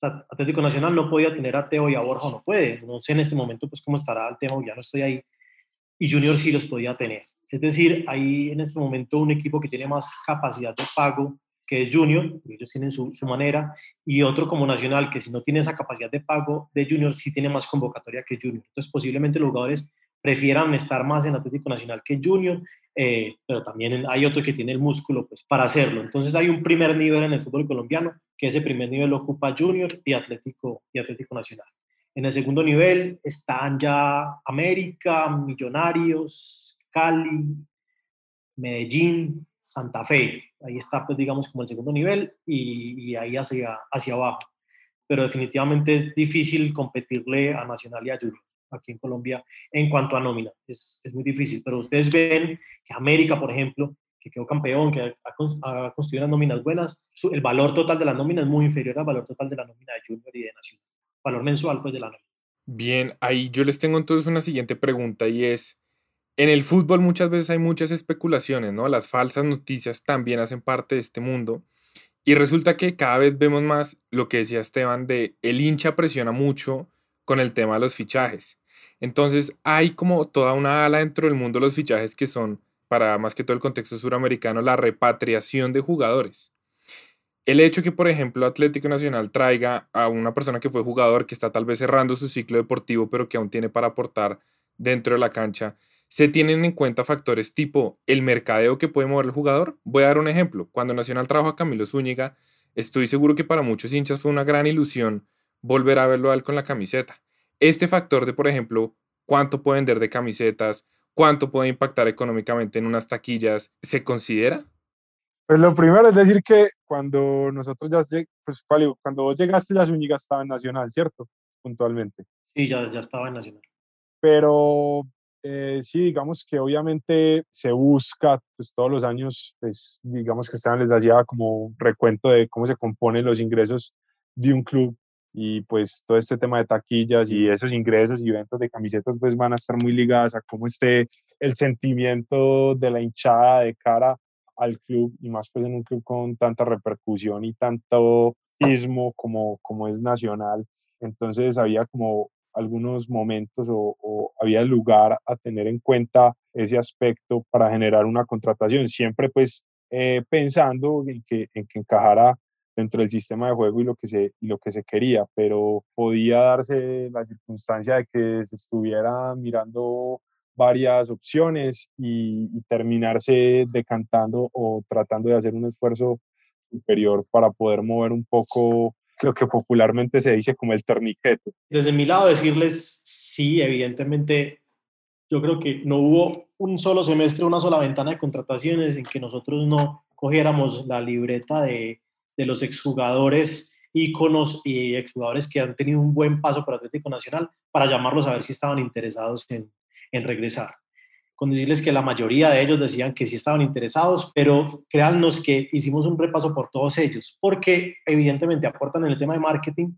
sea, Atlético Nacional no podía tener a Teo y a Borja, no puede. No sé en este momento pues cómo estará el tema, ya no estoy ahí. Y Junior sí los podía tener. Es decir, hay en este momento un equipo que tiene más capacidad de pago que es Junior, ellos tienen su, su, manera, y otro como Nacional, que si no tiene esa capacidad de pago de Junior, sí tiene más convocatoria que Junior. Entonces, posiblemente los jugadores prefieran estar más en Atlético Nacional que Junior, eh, pero también hay otro que tiene el músculo pues, para hacerlo. Entonces, hay un primer nivel en el fútbol colombiano, que ese primer nivel lo ocupa Junior y Atlético, y Atlético Nacional. En el segundo nivel están ya América, Millonarios, Cali, Medellín, Santa Fe. Ahí está, pues, digamos, como el segundo nivel y, y, ahí hacia, hacia abajo. Pero definitivamente es difícil competirle a Nacional y a Junior aquí en Colombia en cuanto a nómina. Es, es, muy difícil. Pero ustedes ven que América, por ejemplo, que quedó campeón, que ha, construido unas nóminas buenas, el valor total de la nómina es muy inferior al valor total de la nómina de Junior y de Nacional. Valor mensual, pues, de la nómina. Bien, ahí yo les tengo entonces una siguiente pregunta y es, en el fútbol muchas veces hay muchas especulaciones, ¿no? Las falsas noticias también hacen parte de este mundo. Y resulta que cada vez vemos más lo que decía Esteban de el hincha presiona mucho con el tema de los fichajes. Entonces hay como toda una ala dentro del mundo de los fichajes que son, para más que todo el contexto suramericano, la repatriación de jugadores. El hecho que, por ejemplo, Atlético Nacional traiga a una persona que fue jugador, que está tal vez cerrando su ciclo deportivo, pero que aún tiene para aportar dentro de la cancha, se tienen en cuenta factores tipo el mercadeo que puede mover el jugador. Voy a dar un ejemplo. Cuando Nacional trajo a Camilo Zúñiga, estoy seguro que para muchos hinchas fue una gran ilusión volver a verlo a él con la camiseta. Este factor de, por ejemplo, cuánto puede vender de camisetas, cuánto puede impactar económicamente en unas taquillas, ¿se considera? Pues lo primero es decir que cuando nosotros ya, pues cuando vos llegaste ya Zúñiga estaba en Nacional, ¿cierto? Puntualmente. Sí, ya, ya estaba en Nacional. Pero eh, sí, digamos que obviamente se busca, pues todos los años, pues digamos que Esteban les hacía como recuento de cómo se componen los ingresos de un club y pues todo este tema de taquillas y esos ingresos y ventas de camisetas pues van a estar muy ligadas a cómo esté el sentimiento de la hinchada de cara al club y más pues en un club con tanta repercusión y tanto ismo como, como es Nacional. Entonces había como algunos momentos o, o, había lugar a tener en cuenta ese aspecto para generar una contratación, siempre pues eh, pensando en que, en que encajara dentro del sistema de juego y lo, que se, y lo que se quería, pero podía darse la circunstancia de que se estuviera mirando varias opciones y, y terminarse decantando o tratando de hacer un esfuerzo superior para poder mover un poco lo que popularmente se dice como el torniquete. Desde mi lado decirles, sí, evidentemente yo creo que no hubo un solo semestre, una sola ventana de contrataciones en que nosotros no cogiéramos la libreta de, de los exjugadores íconos y exjugadores que han tenido un buen paso por Atlético Nacional para llamarlos a ver si estaban interesados en, en regresar con decirles que la mayoría de ellos decían que sí estaban interesados, pero créannos que hicimos un repaso por todos ellos, porque evidentemente aportan en el tema de marketing,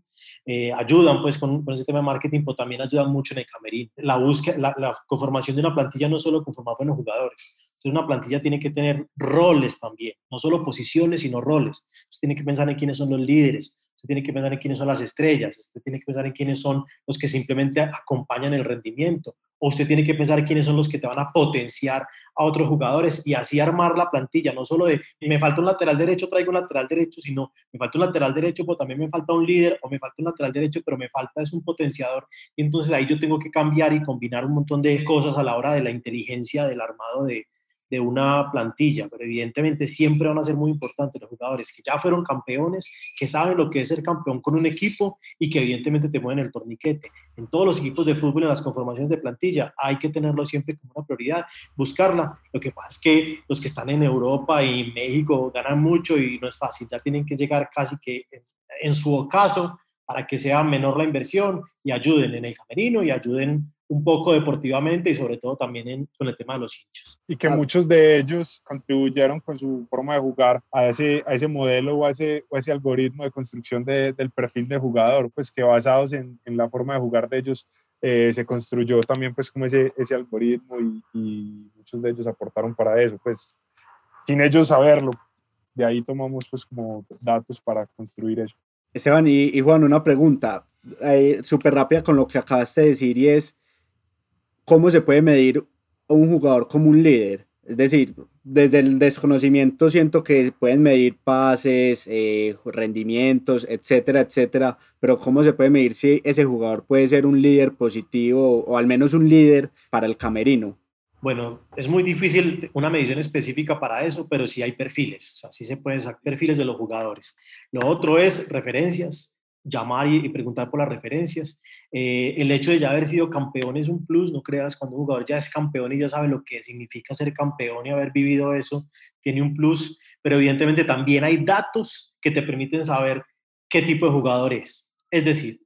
eh, ayudan pues con, ese tema de marketing, pero también ayudan mucho en el camerín. La, búsqueda, la, conformación de una plantilla no solo conformar buenos jugadores, entonces una plantilla tiene que tener roles también, no solo posiciones, sino roles. Tiene que pensar en quiénes son los líderes, usted tiene que pensar en quiénes son las estrellas, usted tiene que pensar en quiénes son los que simplemente acompañan el rendimiento, o usted tiene que pensar quiénes son los que te van a potenciar a otros jugadores y así armar la plantilla, no solo de me falta un lateral derecho, traigo un lateral derecho, sino me falta un lateral derecho, pero también me falta un líder, o me falta un lateral derecho, pero me falta es un potenciador. Y entonces ahí yo tengo que cambiar y combinar un montón de cosas a la hora de la inteligencia del armado de, de una plantilla, pero evidentemente siempre van a ser muy importantes los jugadores que ya fueron campeones, que saben lo que es ser campeón con un equipo y que evidentemente te mueven el torniquete. En todos los equipos de fútbol, en las conformaciones de plantilla, hay que tenerlo siempre como una prioridad, buscarla. Lo que pasa es que los que están en Europa y México ganan mucho y no es fácil, ya tienen que llegar casi que en, su caso para que sea menor la inversión y ayuden en el camerino y ayuden un poco deportivamente y sobre todo también en, con el tema de los hinchas. Y que muchos de ellos contribuyeron con su forma de jugar a ese, a ese modelo o a ese, o ese algoritmo de construcción de, del perfil de jugador, pues que basados en, en la forma de jugar de ellos eh, se construyó también pues como ese, ese algoritmo y, y, muchos de ellos aportaron para eso, pues sin ellos saberlo. De ahí tomamos pues como datos para construir eso. Esteban y, y Juan, una pregunta eh, súper rápida con lo que acabaste de decir y es, ¿cómo se puede medir un jugador como un líder? Es decir, desde el desconocimiento siento que pueden medir pases, eh, rendimientos, etcétera, etcétera, pero ¿cómo se puede medir si ese jugador puede ser un líder positivo o, al menos un líder para el camerino? Bueno, es muy difícil una medición específica para eso, pero sí hay perfiles, o sí se pueden sacar perfiles de los jugadores. Lo otro es referencias, llamar y, preguntar por las referencias. Eh, el hecho de ya haber sido campeón es un plus, no creas, cuando un jugador ya es campeón y ya sabe lo que significa ser campeón y haber vivido eso, tiene un plus, pero evidentemente también hay datos que te permiten saber qué tipo de jugador es. Es decir,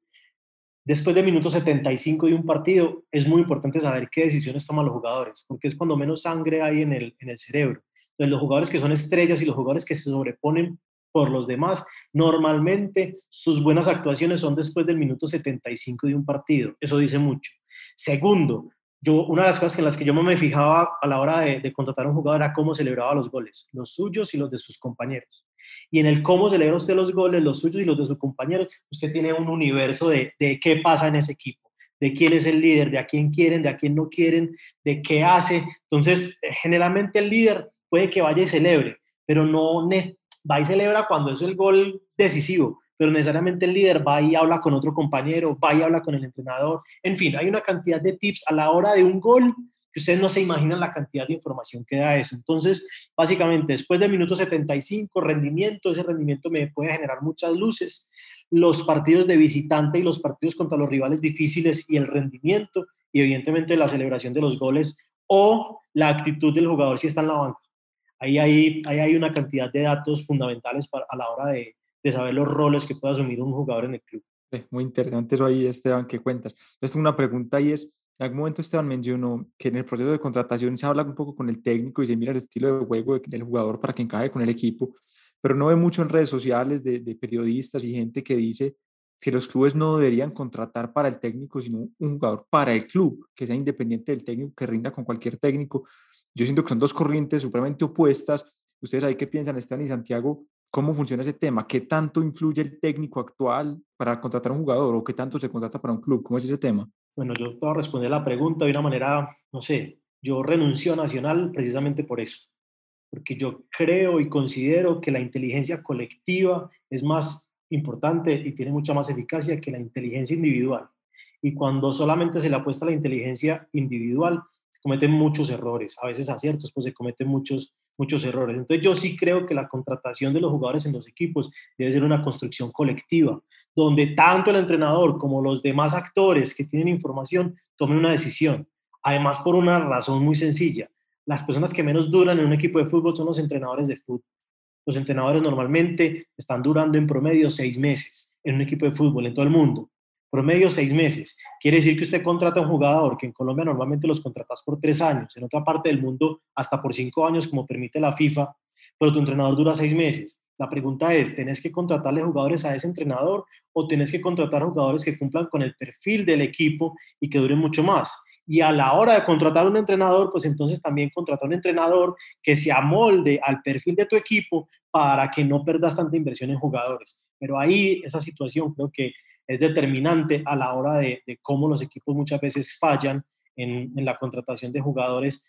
después de minuto 75 de un partido, es muy importante saber qué decisiones toman los jugadores, porque es cuando menos sangre hay en el, en el cerebro. Entonces, los jugadores que son estrellas y los jugadores que se sobreponen por los demás. Normalmente sus buenas actuaciones son después del minuto 75 de un partido. Eso dice mucho. Segundo, yo, una de las cosas en las que yo me fijaba a la hora de, contratar a un jugador era cómo celebraba los goles, los suyos y los de sus compañeros. Y en el cómo celebra usted los goles, los suyos y los de sus compañeros, usted tiene un universo de, de qué pasa en ese equipo, de quién es el líder, de a quién quieren, de a quién no quieren, de qué hace. Entonces, generalmente el líder puede que vaya y celebre, pero no, va y celebra cuando es el gol decisivo, pero necesariamente el líder va y habla con otro compañero, va y habla con el entrenador. En fin, hay una cantidad de tips a la hora de un gol que ustedes no se imaginan la cantidad de información que da eso. Entonces, básicamente, después del minuto 75, rendimiento, ese rendimiento me puede generar muchas luces. Los partidos de visitante y los partidos contra los rivales difíciles y el rendimiento, y evidentemente la celebración de los goles o la actitud del jugador si está en la banca ahí hay, ahí hay una cantidad de datos fundamentales para, a la hora de, de, saber los roles que puede asumir un jugador en el club. Muy interesante eso ahí, Esteban, que cuentas. Entonces, tengo una pregunta y es, en algún momento Esteban mencionó que en el proceso de contratación se habla un poco con el técnico y se mira el estilo de juego del jugador para que encaje con el equipo, pero no ve mucho en redes sociales de, de periodistas y gente que dice que los clubes no deberían contratar para el técnico, sino un jugador para el club, que sea independiente del técnico, que rinda con cualquier técnico. Yo siento que son dos corrientes supremamente opuestas. Ustedes ahí qué piensan, Esteban y Santiago, cómo funciona ese tema, qué tanto influye el técnico actual para contratar a un jugador o qué tanto se contrata para un club, ¿cómo es ese tema? Bueno, yo puedo responder la pregunta de una manera, no sé, yo renuncio a Nacional precisamente por eso, porque yo creo y considero que la inteligencia colectiva es más importante y tiene mucha más eficacia que la inteligencia individual. Y cuando solamente se le apuesta a la inteligencia individual, cometen muchos errores, a veces aciertos, pues se cometen muchos, muchos errores. Entonces yo sí creo que la contratación de los jugadores en los equipos debe ser una construcción colectiva, donde tanto el entrenador como los demás actores que tienen información tomen una decisión. Además, por una razón muy sencilla. Las personas que menos duran en un equipo de fútbol son los entrenadores de fútbol. Los entrenadores normalmente están durando en promedio seis meses en un equipo de fútbol en todo el mundo. Promedio seis meses. Quiere decir que usted contrata a un jugador, que en Colombia normalmente los contratas por tres años, en otra parte del mundo hasta por cinco años, como permite la FIFA, pero tu entrenador dura seis meses. La pregunta es, ¿tenés que contratarle jugadores a ese entrenador o tenés que contratar jugadores que cumplan con el perfil del equipo y que duren mucho más? Y a la hora de contratar un entrenador, pues entonces también contratar un entrenador que se amolde al perfil de tu equipo para que no perdas tanta inversión en jugadores. Pero ahí esa situación creo que es determinante a la hora de, cómo los equipos muchas veces fallan en, en la contratación de jugadores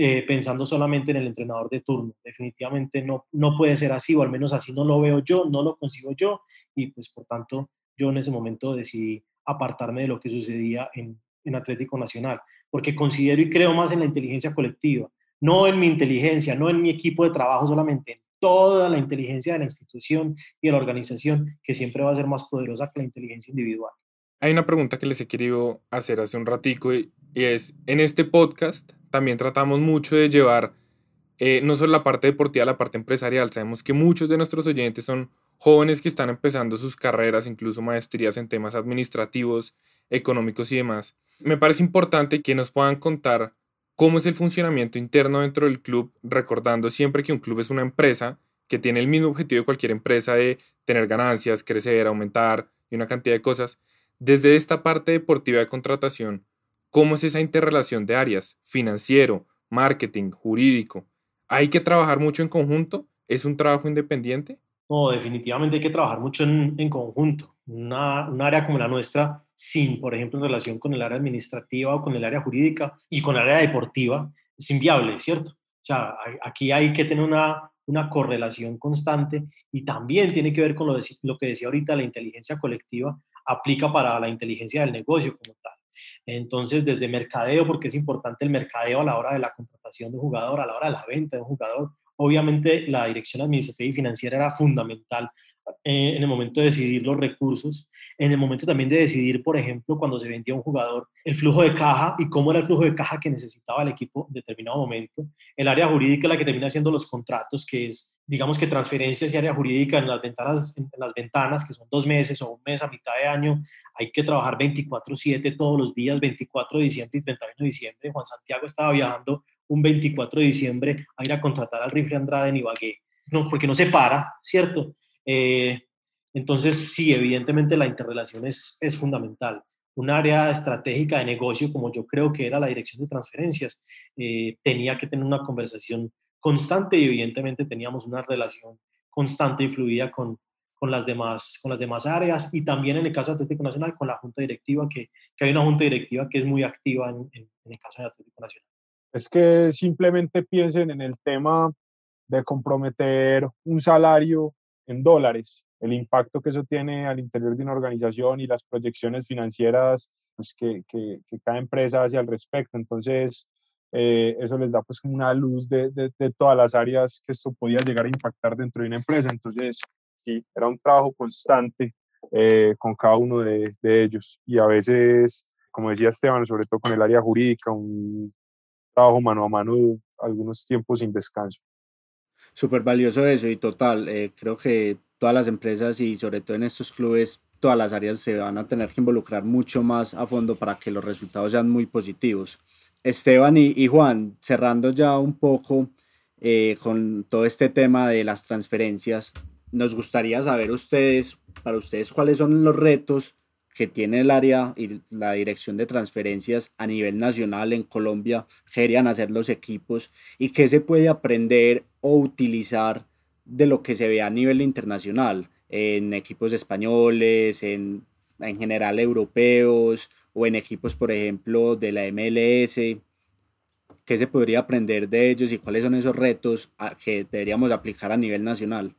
eh, pensando solamente en el entrenador de turno. Definitivamente no, no puede ser así, o al menos así no lo veo yo, no lo consigo yo, y pues por tanto yo en ese momento decidí apartarme de lo que sucedía en, en Atlético Nacional, porque considero y creo más en la inteligencia colectiva, no en mi inteligencia, no en mi equipo de trabajo solamente, en toda la inteligencia de la institución y de la organización, que siempre va a ser más poderosa que la inteligencia individual. Hay una pregunta que les he querido hacer hace un ratico y, es, en este podcast también tratamos mucho de llevar eh, no solo la parte deportiva, la parte empresarial. Sabemos que muchos de nuestros oyentes son jóvenes que están empezando sus carreras, incluso maestrías en temas administrativos, económicos y demás. Me parece importante que nos puedan contar cómo es el funcionamiento interno dentro del club, recordando siempre que un club es una empresa que tiene el mismo objetivo de cualquier empresa de tener ganancias, crecer, aumentar y una cantidad de cosas. Desde esta parte deportiva de contratación, ¿Cómo es esa interrelación de áreas? Financiero, marketing, jurídico. ¿Hay que trabajar mucho en conjunto? ¿Es un trabajo independiente? No, definitivamente hay que trabajar mucho en, conjunto. Una, un área como la nuestra, sin, por ejemplo, en relación con el área administrativa o con el área jurídica y con el área deportiva, es inviable, ¿cierto? O sea, aquí hay que tener una, una correlación constante y también tiene que ver con lo, lo que decía ahorita, la inteligencia colectiva aplica para la inteligencia del negocio como tal. Entonces, desde mercadeo, porque es importante el mercadeo a la hora de la contratación de un jugador, a la hora de la venta de un jugador, obviamente la dirección administrativa y financiera era fundamental eh, en el momento de decidir los recursos, en el momento también de decidir, por ejemplo, cuando se vendía un jugador, el flujo de caja y cómo era el flujo de caja que necesitaba el equipo en determinado momento. El área jurídica la que termina haciendo los contratos, que es, digamos que transferencias y área jurídica en las ventanas, en las ventanas que son dos meses o un mes a mitad de año, hay que trabajar 24/7 todos los días, 24 de diciembre y 31 de diciembre. Juan Santiago estaba viajando un 24 de diciembre a ir a contratar al rifle Andrade en Ibagué, no, porque no se para, ¿cierto? Eh, entonces, sí, evidentemente la interrelación es, es fundamental. Un área estratégica de negocio, como yo creo que era la dirección de transferencias, eh, tenía que tener una conversación constante y evidentemente teníamos una relación constante y fluida con, con, las, demás, con las demás áreas y también en el caso de Atlético Nacional con la Junta Directiva, que, que hay una Junta Directiva que es muy activa en, en, en el caso de Atlético Nacional. Es que simplemente piensen en el tema de comprometer un salario en dólares, el impacto que eso tiene al interior de una organización y las proyecciones financieras pues, que, que, cada empresa hace al respecto. Entonces, eh, eso les da pues como una luz de, de, de, todas las áreas que esto podía llegar a impactar dentro de una empresa. Entonces, sí, era un trabajo constante eh, con cada uno de, de, ellos. Y a veces, como decía Esteban, sobre todo con el área jurídica, un trabajo mano a mano, algunos tiempos sin descanso súper valioso eso y total, eh, creo que todas las empresas y sobre todo en estos clubes, todas las áreas se van a tener que involucrar mucho más a fondo para que los resultados sean muy positivos. Esteban y, y Juan, cerrando ya un poco eh, con todo este tema de las transferencias, nos gustaría saber ustedes, para ustedes, cuáles son los retos que tiene el área y la dirección de transferencias a nivel nacional en Colombia, querían hacer los equipos y qué se puede aprender o utilizar de lo que se ve a nivel internacional, en equipos españoles, en, en general europeos o en equipos, por ejemplo, de la MLS. ¿Qué se podría aprender de ellos y cuáles son esos retos que deberíamos aplicar a nivel nacional?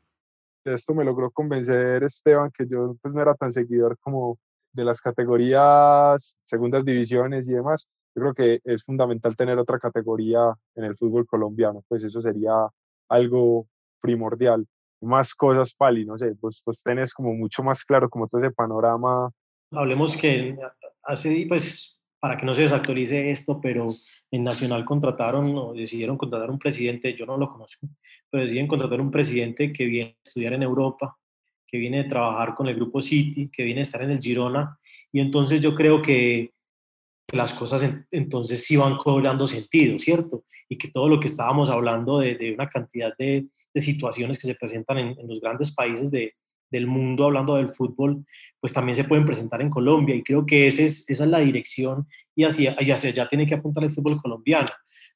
Esto me logró convencer Esteban, que yo pues no era tan seguidor como de las categorías, segundas divisiones y demás, yo creo que es fundamental tener otra categoría en el fútbol colombiano, pues eso sería algo primordial. Más cosas, Pali, no sé, pues, pues tenés como mucho más claro como todo ese panorama. Hablemos que hace, pues para que no se desactualice esto, pero en Nacional contrataron o decidieron contratar un presidente, yo no lo conozco, pero deciden contratar un presidente que viene a estudiar en Europa, que viene a trabajar con el grupo City, que viene a estar en el Girona, y entonces yo creo que las cosas entonces sí van cobrando sentido, ¿cierto? Y que todo lo que estábamos hablando de, una cantidad de, situaciones que se presentan en, los grandes países del mundo, hablando del fútbol, pues también se pueden presentar en Colombia. Y creo que ese es, esa es la dirección y hacia, y hacia allá tiene que apuntar el fútbol colombiano.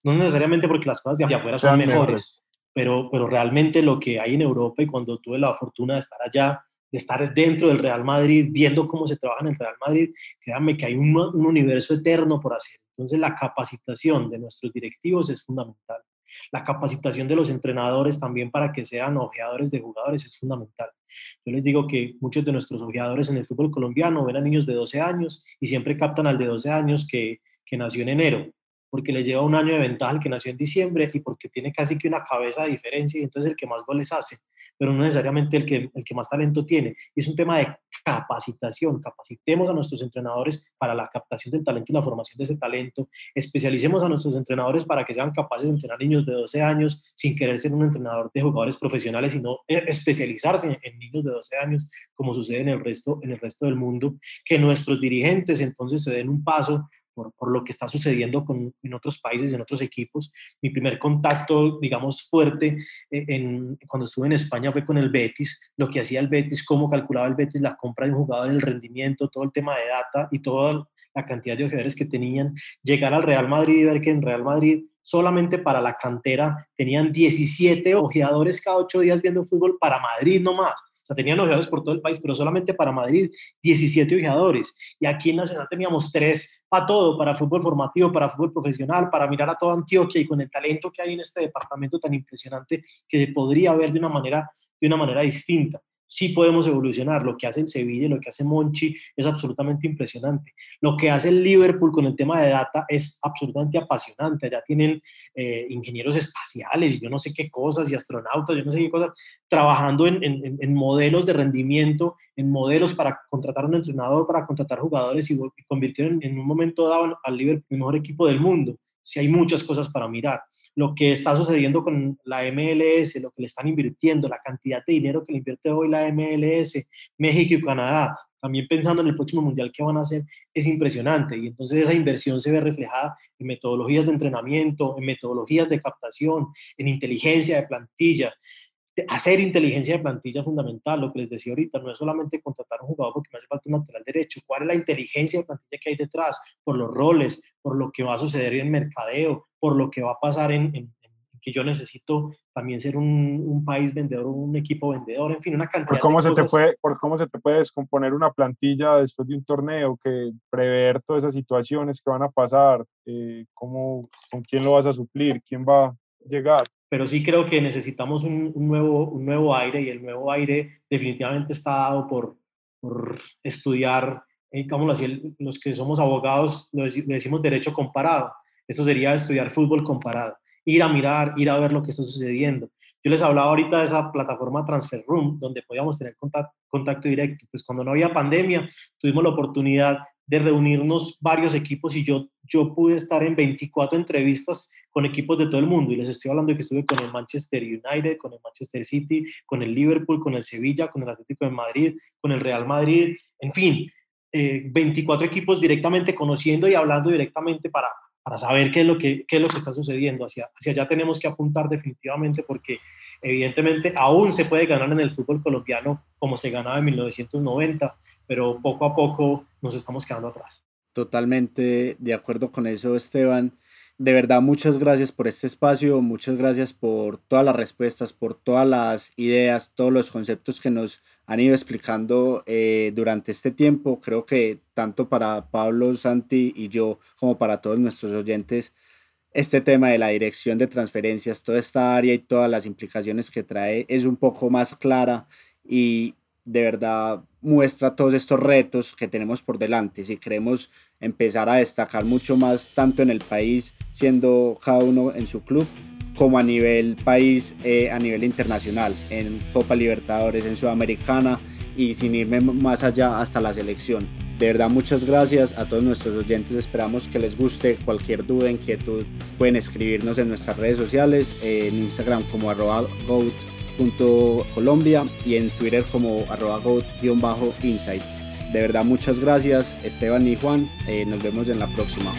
No necesariamente porque las cosas de afuera son mejores, pero, pero realmente lo que hay en Europa y cuando tuve la fortuna de estar allá, de estar dentro del Real Madrid, viendo cómo se trabaja en el Real Madrid, créanme que hay un, un universo eterno por hacer. Entonces la capacitación de nuestros directivos es fundamental. La capacitación de los entrenadores también para que sean ojeadores de jugadores es fundamental. Yo les digo que muchos de nuestros ojeadores en el fútbol colombiano ven a niños de 12 años y siempre captan al de 12 años que, que nació en enero porque le lleva un año de ventaja al que nació en diciembre y porque tiene casi que una cabeza de diferencia y entonces el que más goles hace, pero no necesariamente el que, el que más talento tiene. Y es un tema de capacitación, capacitemos a nuestros entrenadores para la captación del talento y la formación de ese talento, especialicemos a nuestros entrenadores para que sean capaces de entrenar niños de 12 años sin querer ser un entrenador de jugadores profesionales, sino eh, especializarse en, en niños de 12 años, como sucede en el resto, en el resto del mundo, que nuestros dirigentes entonces se den un paso por, por, lo que está sucediendo con, en otros países, en otros equipos. Mi primer contacto, digamos, fuerte eh, en, cuando estuve en España fue con el Betis, lo que hacía el Betis, cómo calculaba el Betis la compra de un jugador, el rendimiento, todo el tema de data y toda la cantidad de jugadores que tenían. Llegar al Real Madrid y ver que en Real Madrid solamente para la cantera tenían 17 ojeadores cada ocho días viendo fútbol para Madrid no más o sea, tenían ojeadores por todo el país, pero solamente para Madrid 17 ojeadores. Y aquí en Nacional teníamos tres para todo, para fútbol formativo, para fútbol profesional, para mirar a toda Antioquia y con el talento que hay en este departamento tan impresionante que podría ver de una manera, de una manera distinta sí podemos evolucionar. Lo que hace el Sevilla, lo que hace Monchi es absolutamente impresionante. Lo que hace el Liverpool con el tema de data es absolutamente apasionante. Allá tienen eh, ingenieros espaciales yo no sé qué cosas y astronautas, yo no sé qué cosas, trabajando en, modelos de rendimiento, en modelos para contratar un entrenador, para contratar jugadores y, convirtieron en, un momento dado al Liverpool el mejor equipo del mundo. Sí hay muchas cosas para mirar lo que está sucediendo con la MLS, lo que le están invirtiendo, la cantidad de dinero que le invierte hoy la MLS, México y Canadá, también pensando en el próximo mundial que van a hacer, es impresionante. Y entonces esa inversión se ve reflejada en metodologías de entrenamiento, en metodologías de captación, en inteligencia de plantilla hacer inteligencia de plantilla fundamental, lo que les decía ahorita, no es solamente contratar un jugador porque me hace falta un lateral derecho, cuál es la inteligencia de plantilla que hay detrás, por los roles, por lo que va a suceder en mercadeo, por lo que va a pasar en, que yo necesito también ser un, país vendedor, un equipo vendedor, en fin, una cantidad por cómo de se cosas. Te puede, por cómo se te puede descomponer una plantilla después de un torneo, que prever todas esas situaciones que van a pasar, eh, cómo, con quién lo vas a suplir, quién va a llegar pero sí creo que necesitamos un, nuevo, un nuevo aire y el nuevo aire definitivamente está dado por, por estudiar, eh, como los que somos abogados lo decimos derecho comparado, eso sería estudiar fútbol comparado, ir a mirar, ir a ver lo que está sucediendo. Yo les hablaba ahorita de esa plataforma Transfer Room, donde podíamos tener contacto, contacto directo. Pues cuando no había pandemia, tuvimos la oportunidad de reunirnos varios equipos y yo, yo pude estar en 24 entrevistas con equipos de todo el mundo. Y les estoy hablando de que estuve con el Manchester United, con el Manchester City, con el Liverpool, con el Sevilla, con el Atlético de Madrid, con el Real Madrid, en fin, 24 eh, equipos directamente conociendo y hablando directamente para, para saber qué es lo que, qué es lo que está sucediendo. Hacia, hacia allá tenemos que apuntar definitivamente porque evidentemente aún se puede ganar en el fútbol colombiano como se ganaba en 1990 pero poco a poco nos estamos quedando atrás. Totalmente de acuerdo con eso, Esteban. De verdad, muchas gracias por este espacio, muchas gracias por todas las respuestas, por todas las ideas, todos los conceptos que nos han ido explicando eh, durante este tiempo. Creo que tanto para Pablo, Santi y yo, como para todos nuestros oyentes, este tema de la dirección de transferencias, toda esta área y todas las implicaciones que trae es un poco más clara y, de verdad muestra todos estos retos que tenemos por delante. Si queremos empezar a destacar mucho más, tanto en el país, siendo cada uno en su club, como a nivel país, eh, a nivel internacional, en Copa Libertadores, en Sudamericana y sin irme más allá hasta la selección. De verdad, muchas gracias a todos nuestros oyentes. Esperamos que les guste. Cualquier duda, inquietud, pueden escribirnos en nuestras redes sociales, en Instagram como arroba goat.colombia y en Twitter como arroba goat-insight. De verdad, muchas gracias Esteban y Juan. Eh, nos vemos en la próxima.